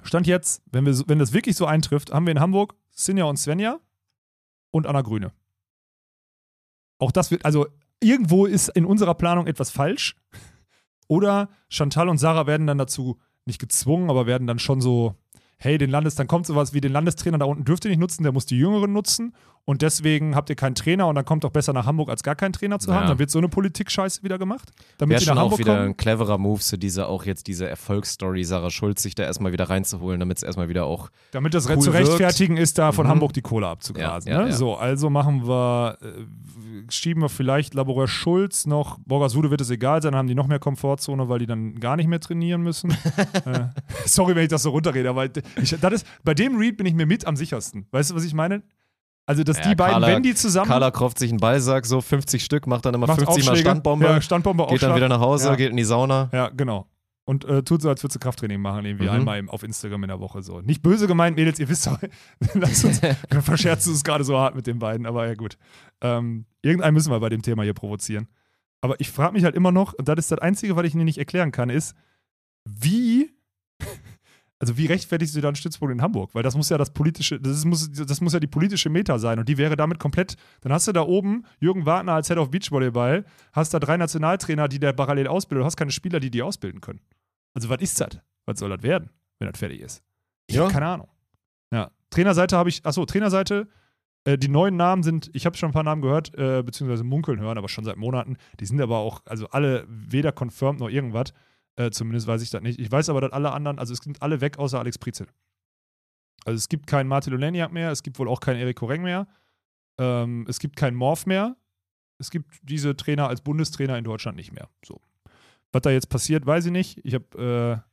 B: Stand jetzt, wenn, wir, wenn das wirklich so eintrifft, haben wir in Hamburg Sinja und Svenja und Anna Grüne. Auch das wird, also irgendwo ist in unserer Planung etwas falsch. Oder Chantal und Sarah werden dann dazu nicht gezwungen, aber werden dann schon so, hey, den Landes, dann kommt sowas wie den Landestrainer da unten dürft ihr nicht nutzen, der muss die Jüngeren nutzen. Und deswegen habt ihr keinen Trainer und dann kommt doch besser nach Hamburg, als gar keinen Trainer zu haben.
A: Ja.
B: Dann wird so eine Politik-Scheiße wieder gemacht. Damit
A: Wäre schon
B: nach
A: auch
B: Hamburg
A: wieder
B: kommen.
A: ein cleverer Move, so diese auch jetzt diese Erfolgsstory Sarah Schulz sich da erstmal wieder reinzuholen, damit es erstmal wieder auch
B: Damit das
A: cool
B: zu
A: wirkt.
B: rechtfertigen ist, da von
A: Mhm.
B: Hamburg die Kohle abzugrasen.
A: Ja, ja,
B: ne?
A: ja.
B: So, also machen wir, äh, schieben wir vielleicht Laboreur Schulz noch. Borgasude wird es egal sein, dann haben die noch mehr Komfortzone, weil die dann gar nicht mehr trainieren müssen. äh, sorry, wenn ich das so runterrede, aber ich, das ist, bei dem Read bin ich mir mit am sichersten. Weißt du, was ich meine? Also, dass
A: Ja,
B: die beiden,
A: Carla-
B: wenn die zusammen.
A: Carla kauft sich einen Ballsack, so 50 Stück, macht dann immer
B: macht
A: 50 Mal. Standbombe,
B: Ja, Standbombe
A: geht dann wieder nach Hause,
B: Ja.
A: geht in die Sauna.
B: Ja, genau. Und äh, tut so, als würde sie Krafttraining machen, irgendwie
A: Mhm.
B: einmal im, auf Instagram in der Woche so. Nicht böse gemeint, Mädels, ihr wisst doch, verscherzen uns gerade so hart mit den beiden, aber ja gut. Ähm, irgendeinen müssen wir bei dem Thema hier provozieren. Aber ich frage mich halt immer noch, und das ist das Einzige, was ich Ihnen nicht erklären kann, ist, wie, also wie rechtfertigst du da einen Stützpunkt in Hamburg? Weil das muss ja das politische, das ist, muss, das muss ja die politische Meta sein und die wäre damit komplett, dann hast du da oben Jürgen Wagner als Head of Beachvolleyball, hast da drei Nationaltrainer, die der parallel ausbilden, du hast keine Spieler, die die ausbilden können. Also was ist das? Was soll das werden, wenn das fertig ist? Ich
A: Ja.
B: habe keine Ahnung. Ja, Trainerseite habe ich, achso, Trainerseite, äh, die neuen Namen sind, ich habe schon ein paar Namen gehört, äh, beziehungsweise munkeln hören, aber schon seit Monaten. Die sind aber auch, also alle weder confirmed noch irgendwas. Äh, zumindest weiß ich das nicht. Ich weiß aber, dass alle anderen, also es sind alle weg außer Alex Prizel. Also es gibt keinen Martin Oleniak mehr, es gibt wohl auch keinen Erik Koreng mehr, ähm, es gibt keinen Morph mehr. Es gibt diese Trainer als Bundestrainer in Deutschland nicht mehr. So. Was da jetzt passiert, weiß ich nicht. Ich habe äh,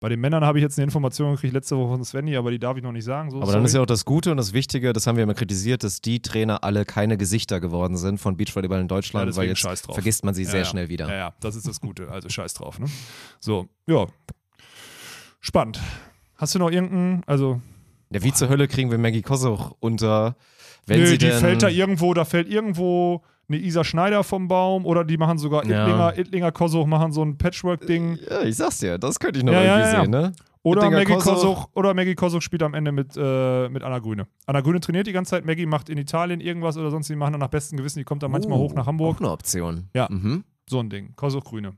B: bei den Männern habe ich jetzt eine Information gekriegt letzte Woche von Svenny, aber die darf ich noch nicht sagen. So,
A: Aber dann ist ja auch das Gute und das Wichtige, das haben wir immer kritisiert, dass die Trainer alle keine Gesichter geworden sind von Beachvolleyball in
B: Ja,
A: Deutschland,
B: deswegen
A: weil jetzt vergisst man sie
B: Ja,
A: sehr
B: ja.
A: schnell wieder.
B: Ja, ja, das ist das Gute. Also scheiß drauf, ne? So, ja. Spannend. Hast du noch irgendeinen, also
A: Ja, wie zur Hölle kriegen wir Maggie Kosuch unter, wenn
B: Nö,
A: sie
B: die
A: denn...
B: fällt da irgendwo, da fällt irgendwo eine Isa Schneider vom Baum oder die machen sogar
A: Ja.
B: Ittlinger, Ittlinger Kosuch machen so ein Patchwork-Ding.
A: ja, ich sag's dir, das könnte ich noch
B: Ja, ja,
A: irgendwie
B: ja.
A: sehen, ne?
B: Oder Maggie
A: Kosuch.
B: Kosuch, oder Maggie Kosuch spielt am Ende mit, äh, mit Anna Grüne. Anna Grüne trainiert die ganze Zeit, Maggie macht in Italien irgendwas oder sonst, die machen dann nach bestem Gewissen, die kommt dann manchmal
A: Oh,
B: hoch nach Hamburg.
A: Auch eine Option.
B: Ja.
A: Mhm.
B: So ein Ding. Kosuch Grüne.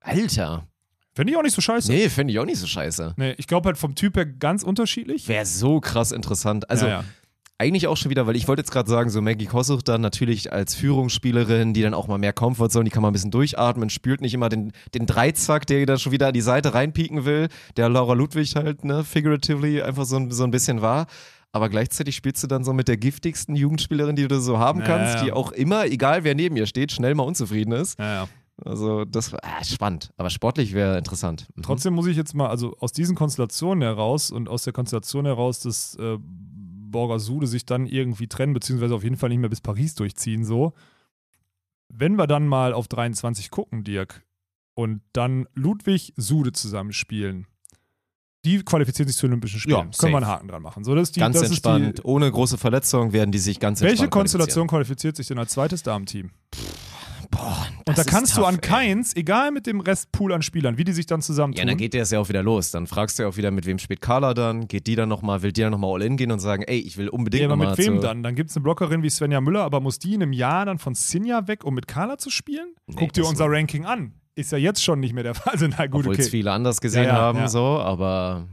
A: Alter.
B: Finde ich auch nicht so scheiße.
A: Nee, finde ich auch nicht so scheiße.
B: Nee, ich glaube halt vom Typ her ganz unterschiedlich.
A: Wäre so krass interessant. Also
B: ja, ja.
A: Eigentlich auch schon wieder, weil ich wollte jetzt gerade sagen, so Maggie Kosuch dann natürlich als Führungsspielerin, die dann auch mal mehr Comfortzone, die kann mal ein bisschen durchatmen, spürt nicht immer den, den Dreizack, der da schon wieder an die Seite reinpieken will, der Laura Ludwig halt, ne, figuratively einfach so, ein- so ein bisschen war. Aber gleichzeitig spielst du dann so mit der giftigsten Jugendspielerin, die du so haben
B: Ja,
A: kannst,
B: ja.
A: die auch immer, egal wer neben ihr steht, schnell mal unzufrieden ist.
B: ja, ja.
A: Also das war ah, spannend, aber sportlich wäre interessant. Mhm.
B: Trotzdem muss ich jetzt mal, also aus diesen Konstellationen heraus und aus der Konstellation heraus, dass äh, Borgasude sich dann irgendwie trennen, beziehungsweise auf jeden Fall nicht mehr bis Paris durchziehen, so. Wenn wir dann mal auf 23 gucken, Dirk, und dann Ludwig Sude zusammenspielen, die qualifizieren sich zu Olympischen Spielen.
A: Ja,
B: Können
A: safe.
B: wir einen Haken dran machen. So, das ist die,
A: ganz
B: das
A: entspannt,
B: die,
A: ohne große Verletzungen werden die sich ganz
B: welche
A: entspannt
B: Konstellation qualifiziert sich denn als zweites Damenteam?
A: qualifizieren. Boah,
B: Und da
A: das
B: kannst du
A: tough,
B: an
A: ey.
B: keins, egal mit dem Restpool an Spielern, wie die sich dann zusammentun.
A: Ja, dann geht der es ja auch wieder los. Dann fragst du ja auch wieder, mit wem spielt Carla dann? Geht die dann nochmal, will die dann nochmal all in gehen und sagen, ey, ich will unbedingt
B: Ja, aber mit wem
A: zu-
B: dann? Dann gibt es eine Blockerin wie Svenja Müller, aber muss die in einem Jahr dann von Sinja weg, um mit Carla zu spielen?
A: Nee,
B: Guck dir
A: das
B: unser Ranking an. Ist ja jetzt schon nicht mehr der Fall. Also, na gut,
A: Obwohl es
B: okay.
A: viele anders gesehen
B: Ja, ja,
A: haben,
B: ja.
A: so, aber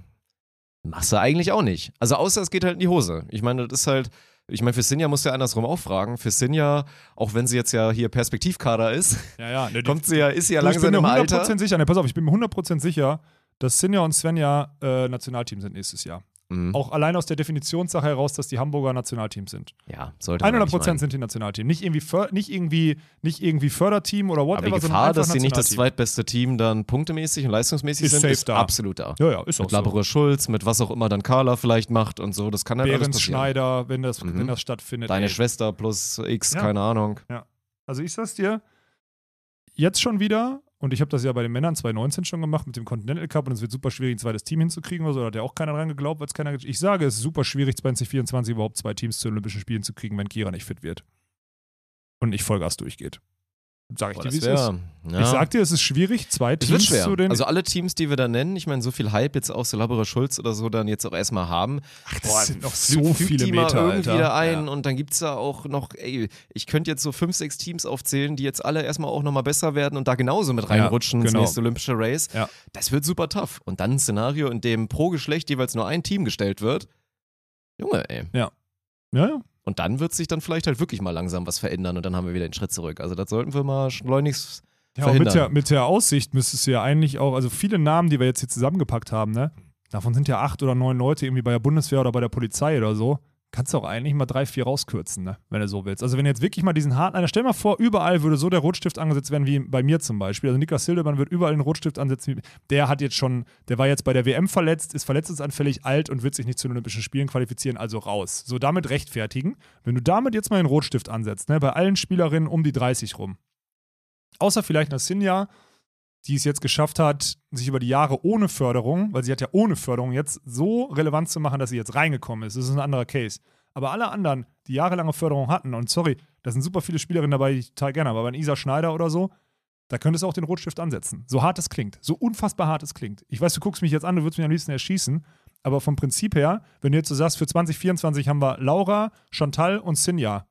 A: machst du eigentlich auch nicht. Also außer es geht halt in die Hose. Ich meine, das ist halt, ich meine, für Sinja musst du ja andersrum auch fragen. Für Sinja, auch wenn sie jetzt ja hier Perspektivkader ist,
B: Ja, ja. Ne, die-
A: kommt sie ja, ist sie ja
B: du, ich
A: langsam
B: bin
A: im
B: mir 100%
A: Alter.
B: sicher, ne, pass auf, ich bin mir 100% sicher, dass Sinja und Svenja äh, Nationalteam sind nächstes Jahr.
A: Mhm.
B: Auch allein aus der Definitionssache heraus, dass die Hamburger Nationalteam sind.
A: Ja, sollte man
B: 100%
A: nicht meinen.
B: sind die Nationalteam. Nicht irgendwie, nicht irgendwie, nicht irgendwie Förderteam oder
A: Aber
B: whatever,
A: die
B: sondern
A: Gefahr, dass sie nicht das zweitbeste Team dann punktemäßig und leistungsmäßig
B: Ist
A: sind, ist
B: da.
A: absolut da.
B: Ja, ja, ist auch
A: Mit
B: so.
A: Labore Schulz, mit was auch immer dann Carla vielleicht macht und so, das kann halt alles
B: Behrens
A: passieren.
B: Schneider, wenn das,
A: Mhm.
B: wenn das stattfindet.
A: Deine
B: ey.
A: Schwester plus X,
B: Ja.
A: keine Ahnung.
B: Also ich sag's dir, jetzt schon wieder, und ich habe das ja bei den Männern 2019 schon gemacht mit dem Continental Cup und es wird super schwierig, ein zweites Team hinzukriegen oder so, da hat ja auch keiner dran geglaubt, weil es keiner Ich sage, es ist super schwierig, 2024 überhaupt zwei Teams zu Olympischen Spielen zu kriegen, wenn Kira nicht fit wird. Und nicht Vollgas durchgeht. Sag ich
A: Boah,
B: dir, wie es ist.
A: ja.
B: Ich sag dir, es ist schwierig, zwei
A: Es
B: Teams zu den.
A: Also alle Teams, die wir da nennen, ich meine, so viel Hype jetzt auch so Labore Schulz oder so dann jetzt auch erstmal haben.
B: Ach,
A: Boah,
B: das sind noch so viele
A: die
B: Meter,
A: mal irgendwie
B: Alter.
A: da ein
B: Ja.
A: und dann gibt's da auch noch, ey, ich könnte jetzt so fünf, sechs Teams aufzählen, die jetzt alle erstmal auch nochmal besser werden und da genauso mit reinrutschen
B: genau.
A: ins nächste Olympische Race.
B: Ja.
A: Das wird super tough. Und dann ein Szenario, in dem pro Geschlecht jeweils nur ein Team gestellt wird. Junge, ey.
B: Ja, ja.
A: Und dann wird sich dann vielleicht halt wirklich mal langsam was verändern und dann haben wir wieder einen Schritt zurück. Also das sollten wir mal schleunigst
B: Ja, und mit
A: verhindern.
B: der, mit der Aussicht müsstest du ja eigentlich auch, also viele Namen, die wir jetzt hier zusammengepackt haben, ne? Davon sind ja acht oder neun Leute irgendwie bei der Bundeswehr oder bei der Polizei oder so. Kannst du auch eigentlich mal drei, vier rauskürzen, ne? wenn du so willst. Also wenn jetzt wirklich mal diesen harten, stell mal vor, überall würde so der Rotstift angesetzt werden wie bei mir zum Beispiel. Also Niklas Hildebrand wird überall den Rotstift ansetzen. Der hat jetzt schon, der war jetzt bei der WM verletzt, ist verletzungsanfällig, alt und wird sich nicht zu den Olympischen Spielen qualifizieren, also raus. So damit rechtfertigen. Wenn du damit jetzt mal den Rotstift ansetzt, ne? bei allen Spielerinnen um die 30 rum. Außer vielleicht einer Sinja, die es jetzt geschafft hat, sich über die Jahre ohne Förderung, weil sie hat ja ohne Förderung jetzt so relevant zu machen, dass sie jetzt reingekommen ist. Das ist ein anderer Case. Aber alle anderen, die jahrelange Förderung hatten, und sorry, da sind super viele Spielerinnen dabei, die ich total gerne aber ein Isa Schneider oder so, da könntest du auch den Rotstift ansetzen. So hart es klingt. So unfassbar hart es klingt. Ich weiß, du guckst mich jetzt an, du würdest mich am liebsten erschießen, aber vom Prinzip her, wenn du jetzt so sagst, für 2024 haben wir Laura, Chantal und Sinja.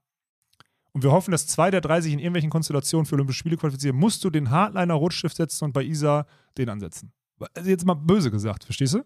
B: Und wir hoffen, dass zwei der drei sich in irgendwelchen Konstellationen für Olympische Spiele qualifizieren, musst du den Hardliner Rotstift setzen und bei Isa den ansetzen. Also jetzt mal böse gesagt, verstehst du?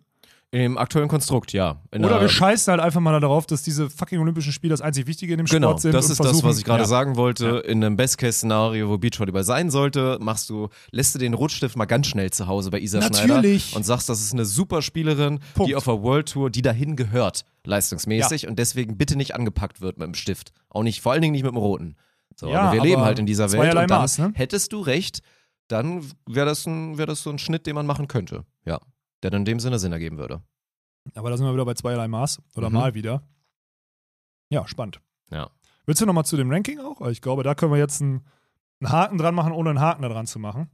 A: Im aktuellen Konstrukt, ja. In
B: Oder
A: der-
B: wir scheißen halt einfach mal darauf, dass diese fucking Olympischen Spiele das einzig Wichtige in dem
A: Genau,
B: Sport sind.
A: das
B: und
A: ist das, was ich gerade
B: ja.
A: sagen wollte. In einem Best-Case-Szenario, wo Beachvolleyball sein sollte, machst du, lässt du den Rotstift mal ganz schnell zu Hause bei Isa
B: Natürlich.
A: Schneider und sagst, das ist eine super Spielerin,
B: Punkt.
A: die auf der World Tour, die dahin gehört, leistungsmäßig und deswegen bitte nicht angepackt wird mit dem Stift. Auch nicht, vor allen Dingen nicht mit dem Roten. So,
B: Ja,
A: aber wir leben halt in dieser Welt und dann
B: Maß, ne?
A: hättest du recht, dann wäre das, ein, wär das so ein Schnitt, den man machen könnte. Ja, der dann in dem Sinne Sinn ergeben würde.
B: Aber da sind wir wieder bei zweierlei Maß oder
A: Mhm.
B: mal wieder. Ja, spannend.
A: Ja.
B: Willst du nochmal zu dem Ranking auch? Ich glaube, da können wir jetzt einen, einen Haken dran machen, ohne einen Haken da dran zu machen.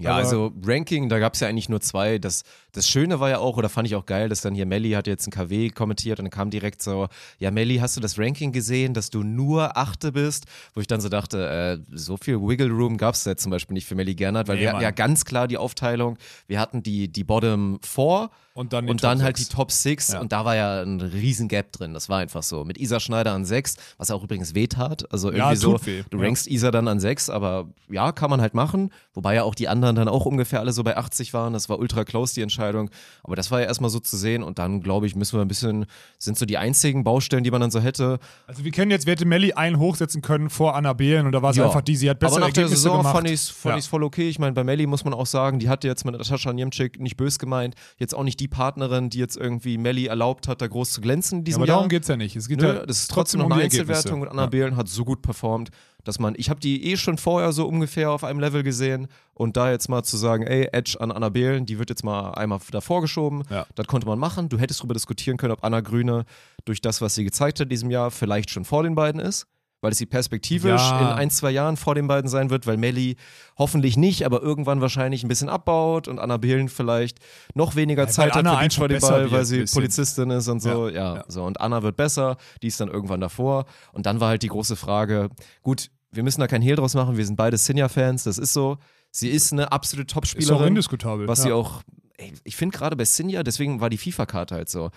A: Ja,
B: Aber-
A: also Ranking, da gab es ja eigentlich nur zwei. Das, das Schöne war ja auch, oder fand ich auch geil, dass dann hier Melli hat jetzt ein KW kommentiert und dann kam direkt so, ja Melli, hast du das Ranking gesehen, dass du nur Achte bist? Wo ich dann so dachte, äh, so viel Wiggle Room gab es jetzt zum Beispiel nicht für Melli Gernert, weil
B: Nee,
A: wir hatten
B: Mann.
A: ja ganz klar die Aufteilung, wir hatten die, die Bottom Four
B: Und dann,
A: und dann halt die. Top Six
B: Ja.
A: und da war ja ein riesen Gap drin. Das war einfach so. Mit Isa Schneider an sechs, was auch übrigens weh tat. Also
B: Ja,
A: irgendwie so,
B: tut weh.
A: du
B: Ja.
A: rankst Isa dann an sechs, aber ja, kann man halt machen. Wobei ja auch die anderen dann auch ungefähr alle so bei 80 waren. Das war ultra close, die Entscheidung. Aber das war ja erstmal so zu sehen und dann, glaube ich, müssen wir ein bisschen, sind so die einzigen Baustellen, die man dann so hätte.
B: Also wir kennen jetzt, wir hätte Melli einen hochsetzen können vor Anna Behlen und da war sie
A: Ja.
B: einfach die, sie hat bessere
A: Aber nach der
B: Ergebnisse
A: Saison
B: gemacht.
A: fand ich es fand
B: Ja.
A: voll okay. Ich meine, bei Melli muss man auch sagen, die hatte jetzt mit Natascha Niemczyk nicht bös gemeint. Jetzt auch nicht die Partnerin, die jetzt irgendwie Melli erlaubt hat, da groß zu glänzen in
B: Ja,
A: diesem
B: aber
A: Jahr.
B: darum geht es ja nicht. Es geht
A: Nö,
B: ja
A: das ist trotzdem noch
B: um
A: eine
B: die.
A: Einzelwertung und Anna
B: Ja.
A: Behlen hat so gut performt, dass man, ich habe die eh schon vorher so ungefähr auf einem Level gesehen und da jetzt mal zu sagen, ey, Edge an Anna Behlen, die wird jetzt mal einmal davor geschoben,
B: Ja.
A: das konnte man machen. Du hättest darüber diskutieren können, ob Anna Grüne durch das, was sie gezeigt hat in diesem Jahr, vielleicht schon vor den beiden ist. Weil es sie perspektivisch
B: Ja.
A: in ein, zwei Jahren vor den beiden sein wird, weil Melli hoffentlich nicht, aber irgendwann wahrscheinlich ein bisschen abbaut und Anna Behlen vielleicht noch weniger
B: Ja,
A: Zeit hat für Beachvolleyball,
B: wird,
A: weil sie. Polizistin ist und so.
B: Ja,
A: ja. so. Und Anna wird besser, die ist dann irgendwann davor. Und dann war halt die große Frage, gut, wir müssen da kein Hehl draus machen, wir sind beide Sinja-Fans, das ist so. Sie ist eine absolute
B: Ist auch
A: Topspielerin,
B: indiskutabel.
A: was
B: ja.
A: sie auch, ey, ich finde gerade bei Sinja, deswegen war die FIFA-Karte halt so.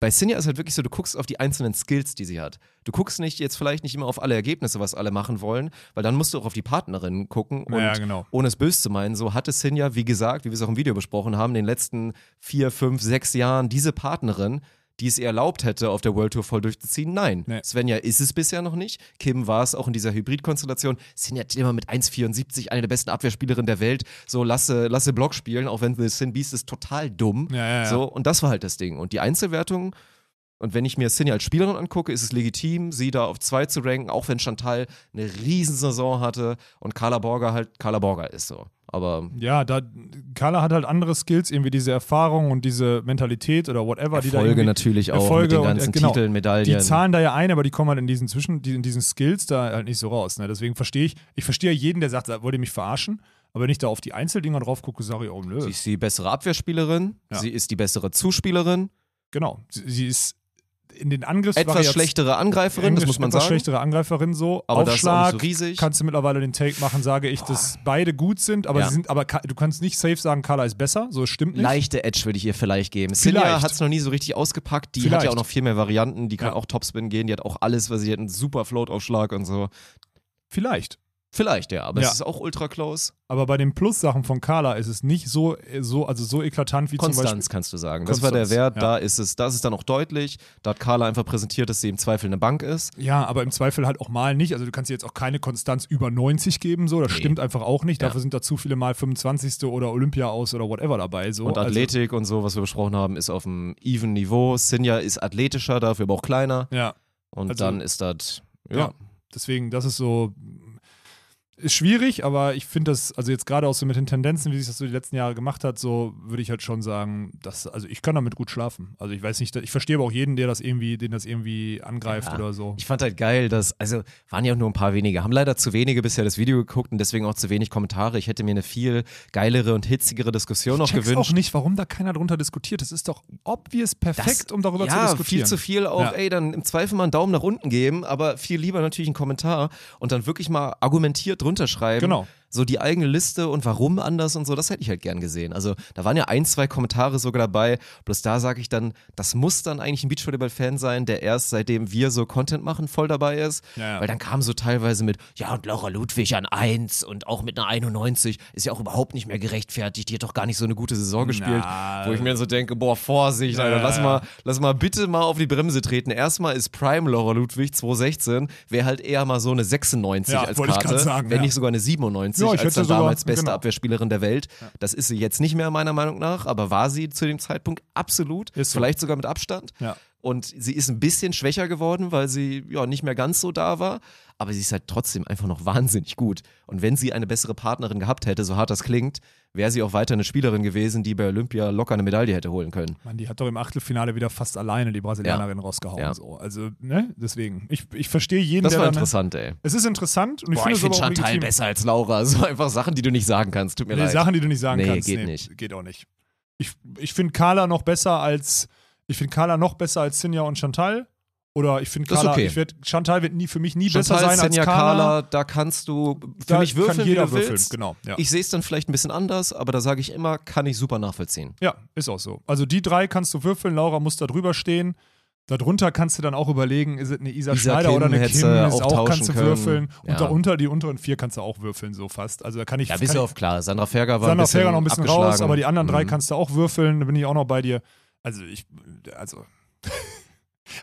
A: Bei Sinja ist halt wirklich so, du guckst auf die einzelnen Skills, die sie hat. Du guckst nicht jetzt vielleicht nicht immer auf alle Ergebnisse, was alle machen wollen, weil dann musst du auch auf die Partnerinnen gucken und
B: Ja, genau.
A: ohne es böse zu meinen, so hatte Sinja, wie gesagt, wie wir es auch im Video besprochen haben, in den letzten vier, fünf, sechs Jahren diese Partnerin, die es ihr erlaubt hätte, auf der World Tour voll durchzuziehen. Nein,
B: Nee.
A: Svenja ist es bisher noch nicht. Kim war es auch in dieser Hybridkonstellation. Sinja immer mit 1,74 eine der besten Abwehrspielerinnen der Welt. So lasse, lasse Block spielen, auch wenn The Sin Beast ist total dumm.
B: Ja, ja, ja.
A: So, und das war halt das Ding. Und die Einzelwertung, und wenn ich mir Sinja als Spielerin angucke, ist es legitim, sie da auf zwei zu ranken, auch wenn Chantal eine Riesensaison hatte und Carla Borger halt Carla Borger ist so. Aber
B: Ja, da Carla hat halt andere Skills, irgendwie diese Erfahrung und diese Mentalität oder whatever, die da
A: Erfolge natürlich auch
B: Erfolge
A: mit den
B: und, äh,
A: ganzen
B: genau.
A: Titeln, Medaillen.
B: Die zahlen da ja ein, aber die kommen halt in diesen Zwischen, in diesen Skills da halt nicht so raus. Ne? Deswegen verstehe ich, ich verstehe jeden, der sagt, wollt ihr mich verarschen? Aber wenn ich da auf die Einzeldinger drauf gucke, sage ich, oh nö.
A: Sie ist die bessere Abwehrspielerin,
B: Ja.
A: sie ist die bessere Zuspielerin,
B: genau. Sie, sie ist in den
A: etwas
B: Angriffsvariationen
A: schlechtere Angreiferin, das muss man
B: etwas
A: sagen.
B: schlechtere Angreiferin so.
A: Aber das ist
B: Aufschlag
A: so riesig.
B: kannst du mittlerweile den Take machen, sage ich, dass beide gut sind, aber
A: Ja.
B: sie sind, aber du kannst nicht safe sagen, Carla ist besser, so es stimmt nicht.
A: Leichte Edge würde ich ihr vielleicht geben.
B: Vielleicht.
A: hat es noch nie so richtig ausgepackt. Die hat
B: Vielleicht.
A: ja auch noch viel mehr Varianten. Die kann
B: Ja.
A: auch Topspin gehen. Die hat auch alles, weil sie hat einen super Float-Aufschlag und so.
B: Vielleicht.
A: Vielleicht, ja, aber
B: Ja.
A: es ist auch ultra close.
B: Aber bei den Plus-Sachen von Carla ist es nicht so, so, also so eklatant wie zum
A: Konstanz
B: Beispiel.
A: kannst du sagen. Das war der Wert,
B: ja.
A: da ist es, das ist dann auch deutlich. Da hat Carla einfach präsentiert, dass sie im Zweifel eine Bank ist.
B: Ja, aber im Zweifel halt auch mal nicht. Also du kannst dir jetzt auch keine Konstanz über 90 geben, so. Das stimmt einfach auch nicht.
A: Ja.
B: Dafür sind da zu viele Mal 25. oder Olympia aus oder whatever dabei. So.
A: Und
B: Also-
A: Athletik und so, was wir besprochen haben, ist auf einem even Niveau. Sinja ist athletischer, dafür aber auch kleiner.
B: ja.
A: Und
B: Also-
A: dann ist das. Ja.
B: Deswegen, das ist so. Ist schwierig, aber ich finde das, also jetzt gerade auch so mit den Tendenzen, wie sich das so die letzten Jahre gemacht hat, so würde ich halt schon sagen, dass, also ich kann damit gut schlafen. Also ich weiß nicht, ich verstehe aber auch jeden, der das irgendwie, den das irgendwie angreift
A: Ja.
B: oder so.
A: Ich fand halt geil, dass, also waren ja auch nur ein paar wenige, haben leider zu wenige bisher das Video geguckt und deswegen auch zu wenig Kommentare. Ich hätte mir eine viel geilere und hitzigere Diskussion noch
B: Ich check's
A: gewünscht.
B: auch nicht, warum da keiner drunter diskutiert. Das ist doch obvious perfekt,
A: Das-
B: um darüber
A: ja,
B: zu diskutieren.
A: viel zu viel auch,
B: Ja.
A: ey, dann im Zweifel mal einen Daumen nach unten geben, aber viel lieber natürlich einen Kommentar und dann wirklich mal argumentiert drunter.
B: Genau.
A: So die eigene Liste und warum anders und so, das hätte ich halt gern gesehen. Also da waren ja ein, zwei Kommentare sogar dabei, bloß da sage ich dann, das muss dann eigentlich ein Beachvolleyball-Fan sein, der erst seitdem wir so Content machen, voll dabei ist.
B: Ja, ja.
A: Weil dann kam so teilweise mit, ja und Laura Ludwig an 1 und auch mit einer 91, ist ja auch überhaupt nicht mehr gerechtfertigt, die hat doch gar nicht so eine gute Saison gespielt.
B: Na,
A: wo ich mir so denke, boah, Vorsicht, Alter,
B: Ja,
A: lass
B: ja.
A: mal, lass mal bitte mal auf die Bremse treten. Erstmal ist Prime Laura Ludwig 216, wäre halt eher mal so eine 96
B: Ja,
A: als
B: wollte ich
A: Karte,
B: sagen,
A: wenn nicht sogar eine 97
B: Ja, ich
A: als dann
B: sogar-
A: damals beste
B: genau.
A: Abwehrspielerin der Welt. Das ist sie jetzt nicht mehr meiner Meinung nach, aber war sie zu dem Zeitpunkt absolut,
B: Ist so.
A: vielleicht sogar mit Abstand.
B: Ja.
A: Und sie ist ein bisschen schwächer geworden, weil sie ja nicht mehr ganz so da war. Aber sie ist halt trotzdem einfach noch wahnsinnig gut. Und wenn sie eine bessere Partnerin gehabt hätte, so hart das klingt, wäre sie auch weiter eine Spielerin gewesen, die bei Olympia locker eine Medaille hätte holen können.
B: Mann, die hat doch im Achtelfinale wieder fast alleine die Brasilianerin rausgehauen.
A: Ja.
B: So. Also, ne? Deswegen. Ich, ich verstehe jeden,
A: Das
B: der
A: war
B: dann-
A: interessant, ey.
B: Es ist interessant und ich finde
A: ich
B: auch
A: Chantal besser als Laura. So einfach Sachen, die du nicht sagen kannst. Tut mir
B: Nee,
A: leid.
B: Sachen, die du nicht sagen
A: Nee,
B: kannst.
A: geht nicht.
B: Geht auch nicht. Ich, ich finde Carla noch besser als ich finde Carla noch besser als Sinja und Chantal. Oder ich finde Carla,
A: okay.
B: ich werd, Chantal wird nie für mich nie
A: Chantal,
B: besser sein
A: Senja,
B: als Carla.
A: Carla, da kannst du für
B: Da
A: mich würfeln,
B: kann
A: wie
B: jeder
A: du
B: würfeln.
A: willst.
B: Genau. Ja.
A: Ich sehe es dann vielleicht ein bisschen anders, aber da sage ich immer, kann ich super nachvollziehen.
B: ja, ist auch so. Also die drei kannst du würfeln. Laura muss da drüber stehen. Darunter kannst du dann auch überlegen, ist es eine Isa,
A: Isa
B: Schneider
A: Kim
B: oder eine Kim,
A: auch
B: auch, kannst du
A: können.
B: würfeln.
A: Ja.
B: Und darunter die unteren vier kannst du auch würfeln, so fast. Also da kann ich
A: Ja, bis auf klar. Sandra Ferger war
B: Sandra Ferger noch ein bisschen raus, aber die anderen drei
A: Mhm.
B: kannst du auch würfeln, da bin ich auch noch bei dir. Also ich, also.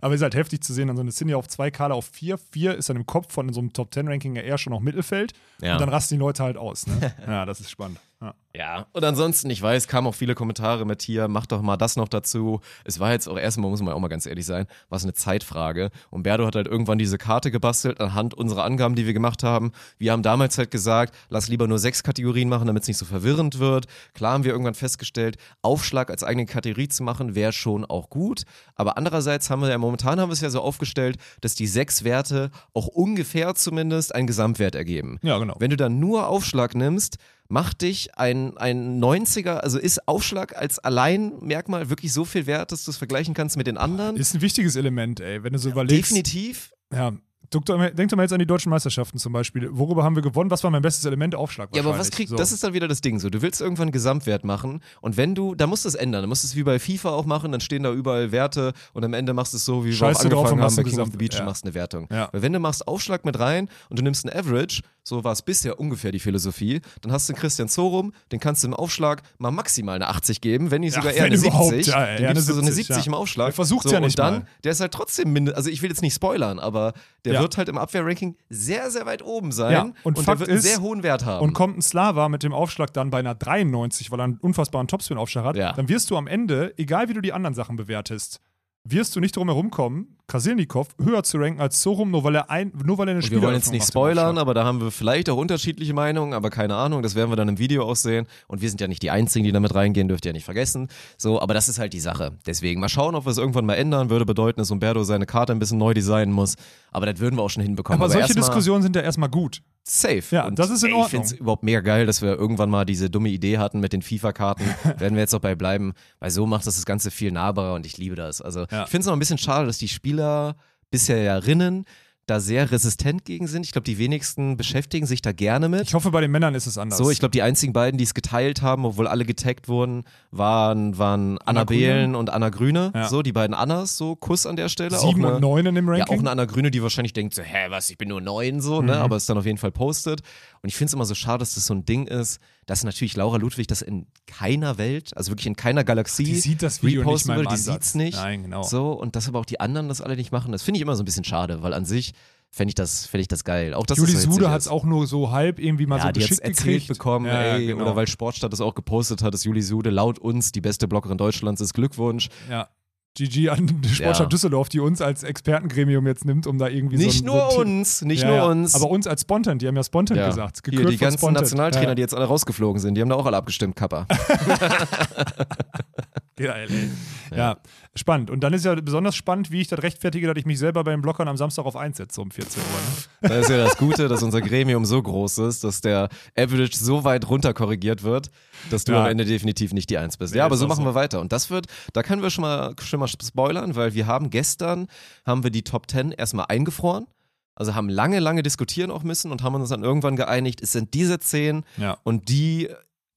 B: Aber es ist halt heftig zu sehen, dann so eine Cindy auf zwei, Carla auf vier. Vier ist dann im Kopf von so einem Top-10-Ranking ja eher schon noch Mittelfeld.
A: Ja.
B: Und dann rasten die Leute halt aus. Ne? ja, das ist spannend. Ja.
A: Ja, und ansonsten, ich weiß, kamen auch viele Kommentare mit hier, mach doch mal das noch dazu. Es war jetzt auch erstmal, muss man auch mal ganz ehrlich sein, war es eine Zeitfrage. Und Berdo hat halt irgendwann diese Karte gebastelt anhand unserer Angaben, die wir gemacht haben. Wir haben damals halt gesagt, lass lieber nur sechs Kategorien machen, damit es nicht so verwirrend wird. Klar haben wir irgendwann festgestellt, Aufschlag als eigene Kategorie zu machen, wäre schon auch gut. Aber andererseits haben wir ja momentan haben wir es ja so aufgestellt, dass die sechs Werte auch ungefähr zumindest einen Gesamtwert ergeben.
B: Ja, genau.
A: Wenn du dann nur Aufschlag nimmst, macht dich ein, ein 90er, also ist Aufschlag als Alleinmerkmal wirklich so viel wert, dass du es vergleichen kannst mit den anderen?
B: Ist ein wichtiges Element, ey. Wenn du so überlegst.
A: Definitiv.
B: Ja. Denk doch mal jetzt an die deutschen Meisterschaften zum Beispiel. Worüber haben wir gewonnen? Was war mein bestes Element? Aufschlag
A: Ja, aber was kriegt,
B: so.
A: das ist dann wieder das Ding so. Du willst irgendwann einen Gesamtwert machen und wenn du, da musst du es ändern. Dann musst du es wie bei FIFA auch machen, dann stehen da überall Werte und am Ende machst du es so, wie wir
B: Scheiß
A: auch
B: du drauf
A: angefangen
B: machst
A: haben bei King of the Beach
B: ja.
A: und machst eine Wertung.
B: Ja.
A: Weil wenn du machst Aufschlag mit rein und du nimmst ein Average, so war es bisher ungefähr die Philosophie, dann hast du einen Christian Zorum, den kannst du im Aufschlag mal maximal eine 80 geben, wenn nicht sogar eher
B: wenn
A: eine
B: überhaupt,
A: 70.
B: ja,
A: dann
B: eher
A: gibst du so eine
B: 70,
A: 70
B: ja.
A: im Aufschlag.
B: Der versucht's
A: so,
B: ja nicht
A: Und dann,
B: mal.
A: der ist halt trotzdem, mindest, also ich will jetzt nicht spoilern, aber der
B: Ja.
A: wird halt im Abwehrranking sehr, sehr weit oben sein
B: Ja, und
A: der
B: Fakt
A: wird einen
B: ist-
A: sehr hohen Wert haben.
B: Und kommt ein Slava mit dem Aufschlag dann bei einer 93, weil er einen unfassbaren Topspin-Aufschlag hat, dann wirst du am Ende, egal wie du die anderen Sachen bewertest, wirst du nicht drum herum kommen, Krasilnikov höher zu ranken als Sorum, nur weil er, ein, nur weil er eine
A: Und wir wollen jetzt nicht spoilern, aber da haben wir vielleicht auch unterschiedliche Meinungen, aber keine Ahnung, das werden wir dann im Video auch sehen. Und wir sind ja nicht die Einzigen, die damit reingehen, dürft ihr ja nicht vergessen. So, aber das ist halt die Sache. Deswegen mal schauen, ob wir es irgendwann mal ändern. Würde bedeuten, dass Umberto seine Karte ein bisschen neu designen muss. Aber das würden wir auch schon hinbekommen.
B: Aber solche
A: erstmal
B: Diskussionen sind ja erstmal gut.
A: Safe.
B: Ja, das ist in
A: ey,
B: Ordnung.
A: Ich finde es überhaupt mega geil, dass wir irgendwann mal diese dumme Idee hatten mit den FIFA-Karten. werden wir jetzt auch bei bleiben, weil so macht das das Ganze viel nahbarer und ich liebe das. Also
B: Ja.
A: ich finde es noch ein bisschen schade, dass die Spieler bisher ja rinnen da sehr resistent gegen sind. Ich glaube, die wenigsten beschäftigen sich da gerne mit.
B: Ich hoffe, bei den Männern ist es anders.
A: So, ich glaube, die einzigen beiden, die es geteilt haben, obwohl alle getaggt wurden, waren, waren Anna,
B: Anna?
A: Behlen und Anna Grüne.
B: Ja.
A: So, die beiden Annas, so Kuss an der Stelle.
B: Sieben
A: auch eine,
B: und neun in dem
A: Ja,
B: Ranking.
A: auch eine Anna Grüne, die wahrscheinlich denkt so, hä, was, ich bin nur neun so, ne?
B: Mhm.
A: Aber es dann auf jeden Fall postet. Und ich finde es immer so schade, dass das so ein Ding ist, dass natürlich Laura Ludwig das in keiner Welt, also wirklich in keiner Galaxie
B: die sieht das Video nicht mal
A: will, die
B: Ansatz.
A: sieht's nicht.
B: Nein, genau.
A: So, und dass aber auch die anderen das alle nicht machen, das finde ich immer so ein bisschen schade, weil an sich fände ich, das, fänd ich das geil. Auch dass
B: Juli
A: es so
B: Sude hat es auch nur so halb irgendwie mal
A: ja,
B: so
A: die
B: geschickt
A: erzählt
B: gekriegt.
A: bekommen,
B: Ja,
A: ey,
B: genau.
A: oder weil Sportstadt es auch gepostet hat, dass Juli Sude laut uns die beste Bloggerin Deutschlands ist. Glückwunsch.
B: Ja. GG an die Sportstadt
A: Ja.
B: Düsseldorf, die uns als Expertengremium jetzt nimmt, um da irgendwie
A: Nicht
B: so ein,
A: nur
B: so
A: uns, nicht
B: Ja,
A: nur
B: ja.
A: uns.
B: Aber uns als Spontan, die haben ja Spontan gesagt.
A: Hier, die ganzen
B: Spontan.
A: Nationaltrainer, die jetzt alle rausgeflogen sind, die haben da auch alle abgestimmt, Kappa.
B: Geil, ey. Ja. spannend. Und dann ist ja besonders spannend, wie ich das rechtfertige, dass ich mich selber bei den Blockern am Samstag auf 1 setze um 14 Uhr. Ne?
A: Das ist ja das Gute, dass unser Gremium so groß ist, dass der Average so weit runter korrigiert wird, dass du
B: Ja.
A: am Ende definitiv nicht die Eins bist.
B: Nee,
A: ja, aber so machen
B: so.
A: wir weiter. Und das wird, da können wir schon mal, schon mal spoilern, weil wir haben gestern, haben wir die Top 10 erstmal eingefroren. Also haben lange, lange diskutieren auch müssen und haben uns dann irgendwann geeinigt, es sind diese 10
B: Ja.
A: und die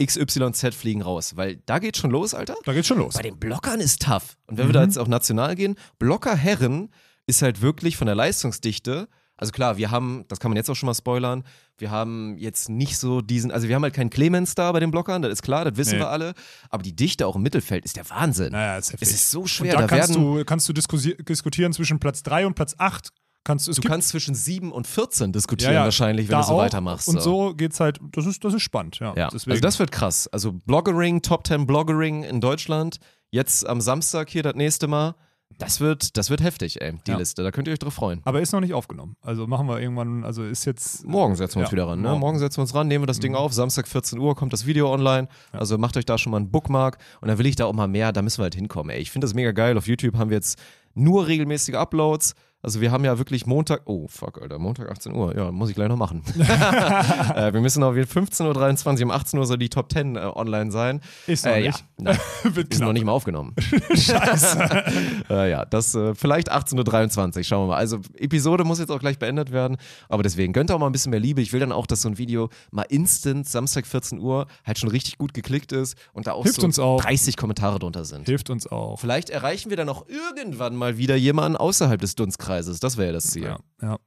A: XYZ fliegen raus. Weil da geht schon los, Alter.
B: Da geht's schon los.
A: Bei den Blockern ist tough. Und wenn
B: Mhm.
A: wir da jetzt auf national gehen, Blocker Herren ist halt wirklich von der Leistungsdichte. Also klar, wir haben, das kann man jetzt auch schon mal spoilern, wir haben jetzt nicht so diesen, also wir haben halt keinen Clemens da bei den Blockern, das ist klar, das wissen
B: Nee.
A: wir alle. Aber die Dichte auch im Mittelfeld ist der Wahnsinn.
B: Naja, ist heftig.
A: es ist so
B: Und
A: schwer.
B: da
A: Da,
B: kannst
A: werden,
B: du, kannst du diskutieren zwischen Platz 3 und Platz 8. Kannst, es
A: du kannst zwischen 7 und 14 diskutieren
B: ja, ja,
A: wahrscheinlich, wenn du so
B: auch.
A: weitermachst.
B: Und so geht's halt, das ist, das ist spannend, ja.
A: Ja, also das wird krass. Also Bloggering, Top 10 Bloggering in Deutschland, jetzt am Samstag hier das nächste Mal. Das wird, das wird heftig, ey, die. Liste. Da könnt ihr euch drauf freuen.
B: aber ist noch nicht aufgenommen. Also machen wir irgendwann, also ist jetzt.
A: Morgen setzen wir uns wieder ran. Ne?
B: morgen.
A: Morgen. setzen wir uns ran, nehmen wir das Ding
B: Mhm.
A: auf. Samstag 14 Uhr kommt das Video online. Also macht euch da schon mal einen Bookmark. Und dann will ich da auch mal mehr. Da müssen wir halt hinkommen. Ey. Ich finde das mega geil. Auf YouTube haben wir jetzt nur regelmäßige Uploads. Also wir haben ja wirklich Montag, oh fuck, Alter, Montag 18 Uhr, ja, muss ich gleich noch machen. äh, wir müssen auf jeden Fall 15.23 Uhr, um 18 Uhr soll die Top 10 äh, online sein.
B: Ist noch
A: äh,
B: nicht.
A: Ja,
B: Wird
A: ist noch nicht mal aufgenommen. äh, ja, das äh, vielleicht 18.23 Uhr, schauen wir mal. Also Episode muss jetzt auch gleich beendet werden, aber deswegen gönnt auch mal ein bisschen mehr Liebe. Ich will dann auch, dass so ein Video mal instant Samstag 14 Uhr halt schon richtig gut geklickt ist und da auch
B: Hilft
A: so
B: uns auch.
A: 30 Kommentare drunter sind.
B: Hilft uns auch.
A: Vielleicht erreichen wir dann auch irgendwann mal wieder jemanden außerhalb des Dunstkreises. Das wäre ja das Ziel.
B: Ja, ja.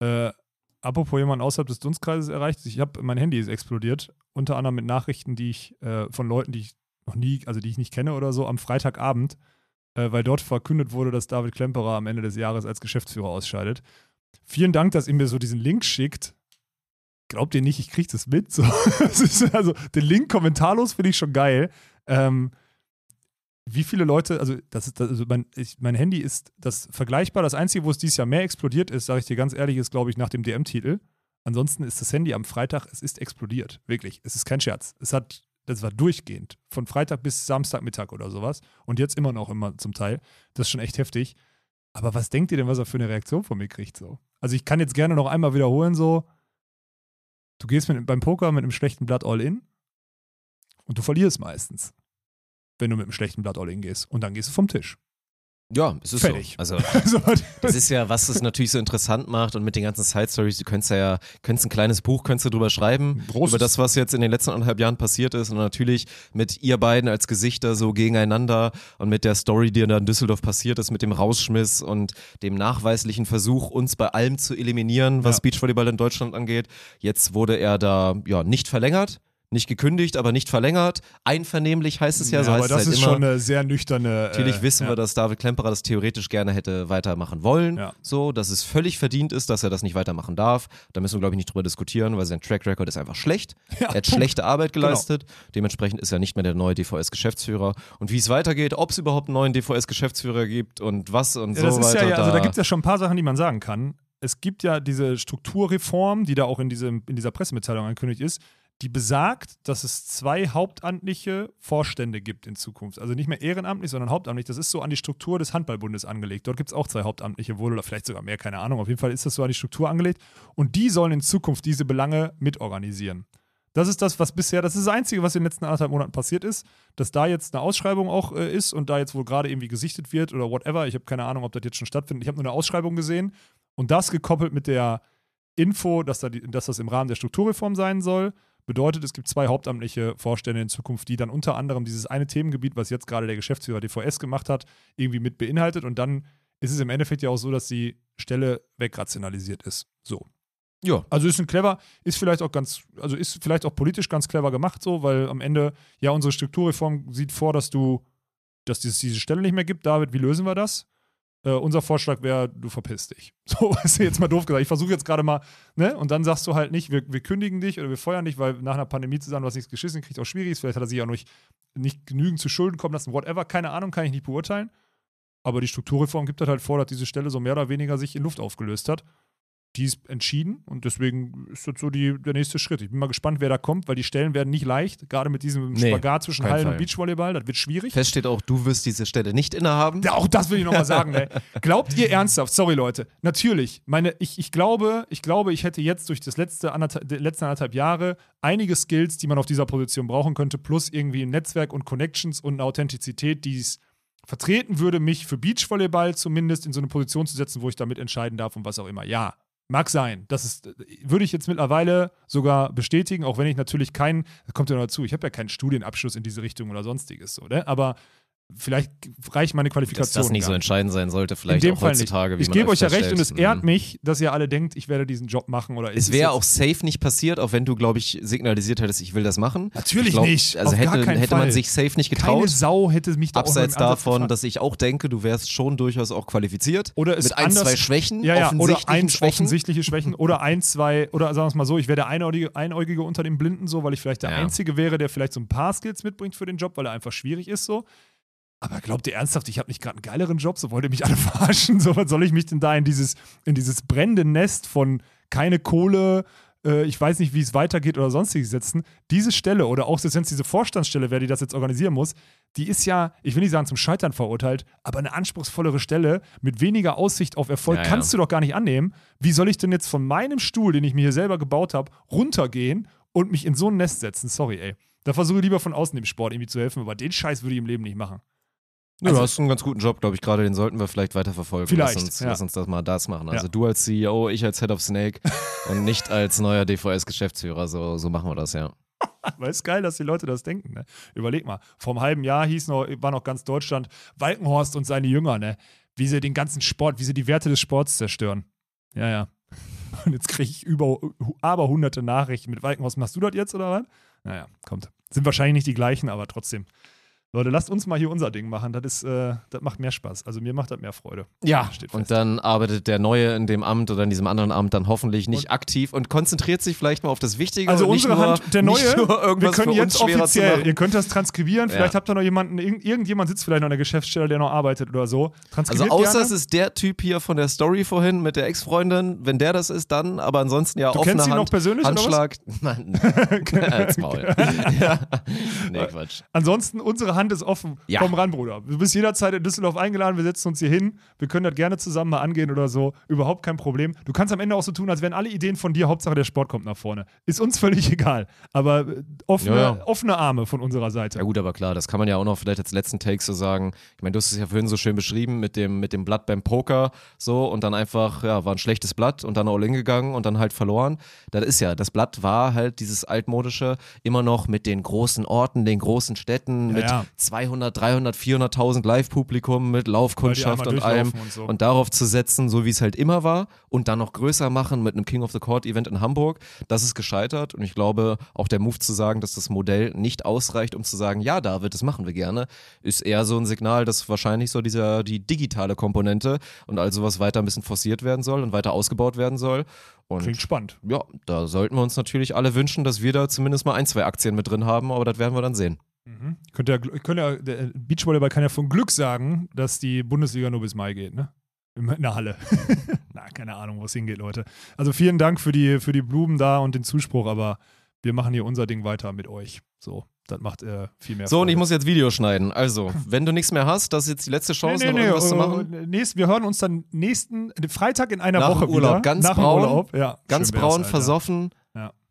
B: Äh, apropos jemand außerhalb des Dunstkreises erreicht, ich habe mein Handy ist explodiert, unter anderem mit Nachrichten, die ich äh, von Leuten, die ich noch nie, also die ich nicht kenne oder so, am Freitagabend, äh, weil dort verkündet wurde, dass David Klemperer am Ende des Jahres als Geschäftsführer ausscheidet. Vielen Dank, dass ihr mir so diesen Link schickt. Glaubt ihr nicht, ich kriege das mit? So. Das ist also, den Link kommentarlos finde ich schon geil. Ähm, wie viele Leute, also das ist, also mein, ich, mein Handy ist das vergleichbar. Das Einzige, wo es dieses Jahr mehr explodiert ist, sage ich dir ganz ehrlich, ist, glaube ich, nach dem DM-Titel. Ansonsten ist das Handy am Freitag, es ist explodiert. Wirklich. Es ist kein Scherz. Es hat, das war durchgehend. Von Freitag bis Samstagmittag oder sowas. Und jetzt immer noch immer zum Teil. Das ist schon echt heftig. Aber was denkt ihr denn, was er für eine Reaktion von mir kriegt? So? Also ich kann jetzt gerne noch einmal wiederholen, so, du gehst mit, beim Poker mit einem schlechten Blatt all in und du verlierst meistens wenn du mit einem schlechten Blatt All-In gehst. Und dann gehst du vom Tisch.
A: Ja, es ist
B: Fertig.
A: so. Also
B: Also,
A: Das ist ja, was es natürlich so interessant macht und mit den ganzen Side Stories, du könntest ja, könntest ein kleines Buch, könntest du drüber schreiben,
B: Großes.
A: über das, was jetzt in den letzten anderthalb Jahren passiert ist und natürlich mit ihr beiden als Gesichter so gegeneinander und mit der Story, die da in Düsseldorf passiert ist, mit dem Rausschmiss und dem nachweislichen Versuch, uns bei allem zu eliminieren, was
B: Ja.
A: Beachvolleyball in Deutschland angeht. Jetzt wurde er da, ja, nicht verlängert. Nicht gekündigt, aber nicht verlängert. Einvernehmlich heißt es ja, so
B: aber
A: heißt
B: das
A: es halt
B: ist
A: immer.
B: schon eine sehr nüchterne.
A: Natürlich
B: äh,
A: wissen
B: ja.
A: wir, dass David Klemperer das theoretisch gerne hätte weitermachen wollen.
B: Ja.
A: So, dass es völlig verdient ist, dass er das nicht weitermachen darf. Da müssen wir, glaube ich, nicht drüber diskutieren, weil sein Track Record ist einfach schlecht.
B: Ja,
A: er hat
B: Punkt. Genau.
A: schlechte Arbeit geleistet. Dementsprechend ist er nicht mehr der neue DVS-Geschäftsführer. Und wie es weitergeht, ob es überhaupt einen neuen DVS-Geschäftsführer gibt und was und
B: Ja,
A: so
B: das
A: weiter.
B: ja, ja, also da gibt es ja schon ein paar Sachen, die man sagen kann. Es gibt ja diese Strukturreform, die da auch in, diesem, in dieser Pressemitteilung angekündigt ist, die besagt, dass es zwei hauptamtliche Vorstände gibt in Zukunft. Also nicht mehr ehrenamtlich, sondern hauptamtlich. Das ist so an die Struktur des Handballbundes angelegt. Dort gibt es auch zwei hauptamtliche wohl oder vielleicht sogar mehr, keine Ahnung. Auf jeden Fall ist das so an die Struktur angelegt. Und die sollen in Zukunft diese Belange mitorganisieren. Das ist das, was bisher, das ist das Einzige, was in den letzten anderthalb Monaten passiert ist, dass da jetzt eine Ausschreibung auch äh, ist und da jetzt wohl gerade irgendwie gesichtet wird oder whatever. Ich habe keine Ahnung, ob das jetzt schon stattfindet. Ich habe nur eine Ausschreibung gesehen Und das gekoppelt mit der Info, dass, da die, dass das im Rahmen der Strukturreform sein soll, bedeutet, es gibt zwei hauptamtliche Vorstände in Zukunft, die dann unter anderem dieses eine Themengebiet, was jetzt gerade der Geschäftsführer DVS gemacht hat, irgendwie mit beinhaltet. Und dann ist es im Endeffekt ja auch so, dass die Stelle wegrationalisiert ist. So.
A: Ja.
B: Also ist ein clever, ist vielleicht auch ganz, also ist vielleicht auch politisch ganz clever gemacht so, weil am Ende, ja, unsere Strukturreform sieht vor, dass du, dass es diese Stelle nicht mehr gibt. David, wie lösen wir das? Äh, unser Vorschlag wäre, du verpisst dich. So, ist jetzt mal doof gesagt. Ich versuche jetzt gerade mal, ne? Und dann sagst du halt nicht, wir, wir kündigen dich oder wir feuern dich, weil nach einer Pandemie zu sagen, du hast nichts geschissen kriegt, auch schwierig. Vielleicht hat er sich auch nicht, nicht genügend zu Schulden kommen lassen, whatever. Keine Ahnung, kann ich nicht beurteilen. Aber die Strukturreform gibt das halt vor, dass diese Stelle so mehr oder weniger sich in Luft aufgelöst hat. Die ist entschieden und deswegen ist das so die, der nächste Schritt. Ich bin mal gespannt, wer da kommt, weil die Stellen werden nicht leicht, gerade mit diesem
A: Nee,
B: Spagat zwischen Hallen und
A: Fall.
B: Beachvolleyball. Das wird schwierig.
A: Fest steht auch, du wirst diese Stelle nicht innehaben.
B: Ja, auch das will ich nochmal sagen, ey. Glaubt ihr ernsthaft, sorry Leute, natürlich, meine, ich, ich glaube, ich glaube, ich hätte jetzt durch das letzte anderthalb, letzten anderthalb Jahre einige Skills, die man auf dieser Position brauchen könnte, plus irgendwie ein Netzwerk und Connections und eine Authentizität, die es vertreten würde, mich für Beachvolleyball zumindest in so eine Position zu setzen, wo ich damit entscheiden darf und was auch immer. Ja, mag sein. Das ist, würde ich jetzt mittlerweile sogar bestätigen, auch wenn ich natürlich keinen, kommt ja noch dazu, ich habe ja keinen Studienabschluss in diese Richtung oder sonstiges so, ne? Aber vielleicht reicht meine
A: Dass
B: Qualifikation.
A: das nicht
B: gar
A: so entscheidend sein sollte, vielleicht auch
B: Fall
A: heutzutage.
B: Ich gebe euch ja recht und es
A: Mhm.
B: ehrt mich, dass ihr alle denkt, ich werde diesen Job machen oder
A: Es
B: ist
A: wäre auch safe nicht passiert, auch wenn du, glaube ich, signalisiert hättest, ich will das machen.
B: Natürlich
A: ich glaub,
B: nicht,
A: Also hätte, hätte man sich safe nicht
B: keine
A: getraut.
B: Sau hätte mich da
A: Abseits davon, dass ich auch denke, du wärst schon durchaus auch qualifiziert.
B: Oder es
A: mit ein,
B: anders-
A: zwei Schwächen,
B: ja, ja, oder eins
A: Schwächen.
B: offensichtliche Schwächen oder ein, zwei, oder sagen wir es mal so, ich wäre der Einäugige, Einäugige unter den Blinden so, weil ich vielleicht der
A: Ja.
B: Einzige wäre, der vielleicht so ein paar Skills mitbringt für den Job, weil er einfach schwierig ist so. Aber glaubt ihr ernsthaft, ich habe nicht gerade einen geileren Job? So wollt ihr mich alle verarschen? So, was soll ich mich denn da in dieses, in dieses brennende Nest von keine Kohle, äh, ich weiß nicht, wie es weitergeht oder sonstiges setzen? Diese Stelle oder auch selbst diese Vorstandsstelle wäre, die das jetzt organisieren muss, die ist ja, ich will nicht sagen zum Scheitern verurteilt, aber eine anspruchsvollere Stelle mit weniger Aussicht auf Erfolg
A: Ja, ja.
B: kannst du doch gar nicht annehmen. Wie soll ich denn jetzt von meinem Stuhl, den ich mir hier selber gebaut habe, runtergehen und mich in so ein Nest setzen? Sorry, ey. Da versuche ich lieber von außen dem Sport irgendwie zu helfen, aber den Scheiß würde ich im Leben nicht machen.
A: Ja,
B: Also-
A: du hast einen ganz guten Job, glaube ich, gerade den sollten wir vielleicht weiter verfolgen.
B: Vielleicht,
A: Lass uns,
B: ja.
A: lass uns das mal das machen. Also
B: Ja.
A: du als CEO, ich als Head of Snake und nicht als neuer DVS-Geschäftsführer. So, so machen wir das, ja.
B: Weil es geil, dass die Leute das denken. Ne? Überleg mal, vor einem halben Jahr hieß noch, war noch ganz Deutschland Walkenhorst und seine Jünger, ne? Wie sie den ganzen Sport, wie sie die Werte des Sports zerstören. Ja, ja. Und jetzt kriege ich über, aber hunderte Nachrichten mit Walkenhorst. Machst du das jetzt oder was? Naja, kommt. Sind wahrscheinlich nicht die gleichen, aber trotzdem. Leute, lasst uns mal hier unser Ding machen. Das ist, äh, das macht mehr Spaß. Also mir macht das mehr Freude. Fest.
A: Und dann arbeitet der Neue in dem Amt oder in diesem anderen Amt dann hoffentlich nicht aktiv und konzentriert sich vielleicht mal auf das Wichtige.
B: Also
A: und
B: unsere
A: nur,
B: Hand, der Neue, wir können jetzt offiziell, ihr könnt das transkribieren, vielleicht
A: Ja.
B: habt ihr noch jemanden, irgend, irgendjemand sitzt vielleicht noch an der Geschäftsstelle, der noch arbeitet oder so.
A: Also außer
B: gerne.
A: es ist der Typ hier von der Story vorhin mit der Ex-Freundin, wenn der das ist, dann, aber ansonsten ja
B: Du
A: offene
B: kennst ihn
A: Hand,
B: noch persönlich, oder was?
A: Handschlag. Als Maul. ja. Nee, Quatsch.
B: Ansonsten, unsere Hand ist offen.
A: Ja.
B: Komm ran, Bruder. Du bist jederzeit in Düsseldorf eingeladen, wir setzen uns hier hin. Wir können das gerne zusammen mal angehen oder so. Überhaupt kein Problem. Du kannst am Ende auch so tun, als wären alle Ideen von dir, Hauptsache der Sport kommt nach vorne. Ist uns völlig egal. Aber äh, offene,
A: Ja, ja.
B: offene Arme von unserer Seite.
A: Ja gut, aber klar, das kann man ja auch noch vielleicht als letzten Take so sagen. Ich meine, du hast es ja vorhin so schön beschrieben mit dem, mit dem Blatt beim Poker so und dann einfach, ja, war ein schlechtes Blatt und dann all in gegangen und dann halt verloren. Das ist ja, das Blatt war halt dieses altmodische, immer noch mit den großen Orten, den großen Städten, mit
B: ja.
A: 200, 300, 400.000 Live-Publikum, mit Laufkundschaft und allem
B: und so.
A: und darauf zu setzen, so wie es halt immer war und dann noch größer machen mit einem King of the Court Event in Hamburg, das ist gescheitert und ich glaube, auch der Move zu sagen, dass das Modell nicht ausreicht, um zu sagen, ja, David, das machen wir gerne, ist eher so ein Signal, dass wahrscheinlich so dieser, die digitale Komponente und also was weiter ein bisschen forciert werden soll und weiter ausgebaut werden soll. Und
B: Klingt spannend.
A: ja, da sollten wir uns natürlich alle wünschen, dass wir da zumindest mal ein, zwei Aktien mit drin haben, aber das werden wir dann sehen.
B: Mhm. Könnt ihr, könnt ihr, der Beachvolleyball kann ja von Glück sagen, dass die Bundesliga nur bis Mai geht, ne? In der Halle. Na, keine Ahnung, wo es hingeht, Leute. Also vielen Dank für die, für die Blumen da und den Zuspruch, aber wir machen hier unser Ding weiter mit euch. So, das macht äh, viel mehr
A: So, und ich
B: Freude.
A: muss jetzt Video schneiden. Also, wenn du nichts mehr hast, das ist jetzt die letzte Chance,
B: Nee,
A: noch
B: nee,
A: irgendwas zu
B: nee,
A: machen.
B: äh, nächst, wir hören uns dann nächsten Freitag in einer
A: Nach
B: Woche
A: Urlaub.
B: wieder.
A: Ganz
B: Nach
A: braun,
B: Urlaub. Ja,
A: Ganz braun, versoffen.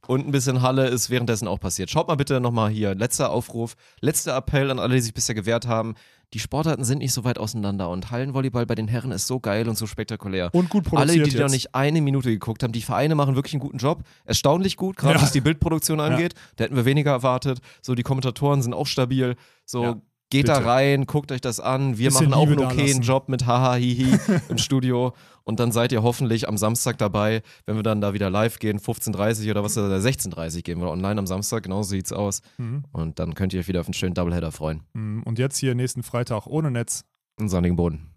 B: Ja.
A: Und ein bisschen Halle ist währenddessen auch passiert. Schaut mal bitte nochmal hier. Letzter Aufruf, letzter Appell an alle, die sich bisher gewehrt haben. die Sportarten sind nicht so weit auseinander und Hallenvolleyball bei den Herren ist so geil und so spektakulär.
B: Und gut
A: Alle,
B: produziert
A: die noch
B: jetzt.
A: nicht eine Minute geguckt haben, die Vereine machen wirklich einen guten Job. Erstaunlich gut, gerade
B: Ja.
A: was die Bildproduktion angeht. Da hätten wir weniger erwartet. So, die Kommentatoren sind auch stabil. So,
B: Ja,
A: geht da
B: bitte.
A: rein, guckt euch das an. Wir
B: Bisschen
A: machen auch einen okayen. Job mit Haha Hihi im Studio. Und dann seid ihr hoffentlich am Samstag dabei, wenn wir dann da wieder live gehen, 15.30 oder was, oder 16.30 gehen wir online am Samstag, genau so sieht's aus.
B: Mhm.
A: Und dann könnt ihr euch wieder auf einen schönen Doubleheader freuen.
B: Mhm. Und jetzt hier nächsten Freitag ohne Netz.
A: In sonnigen Boden.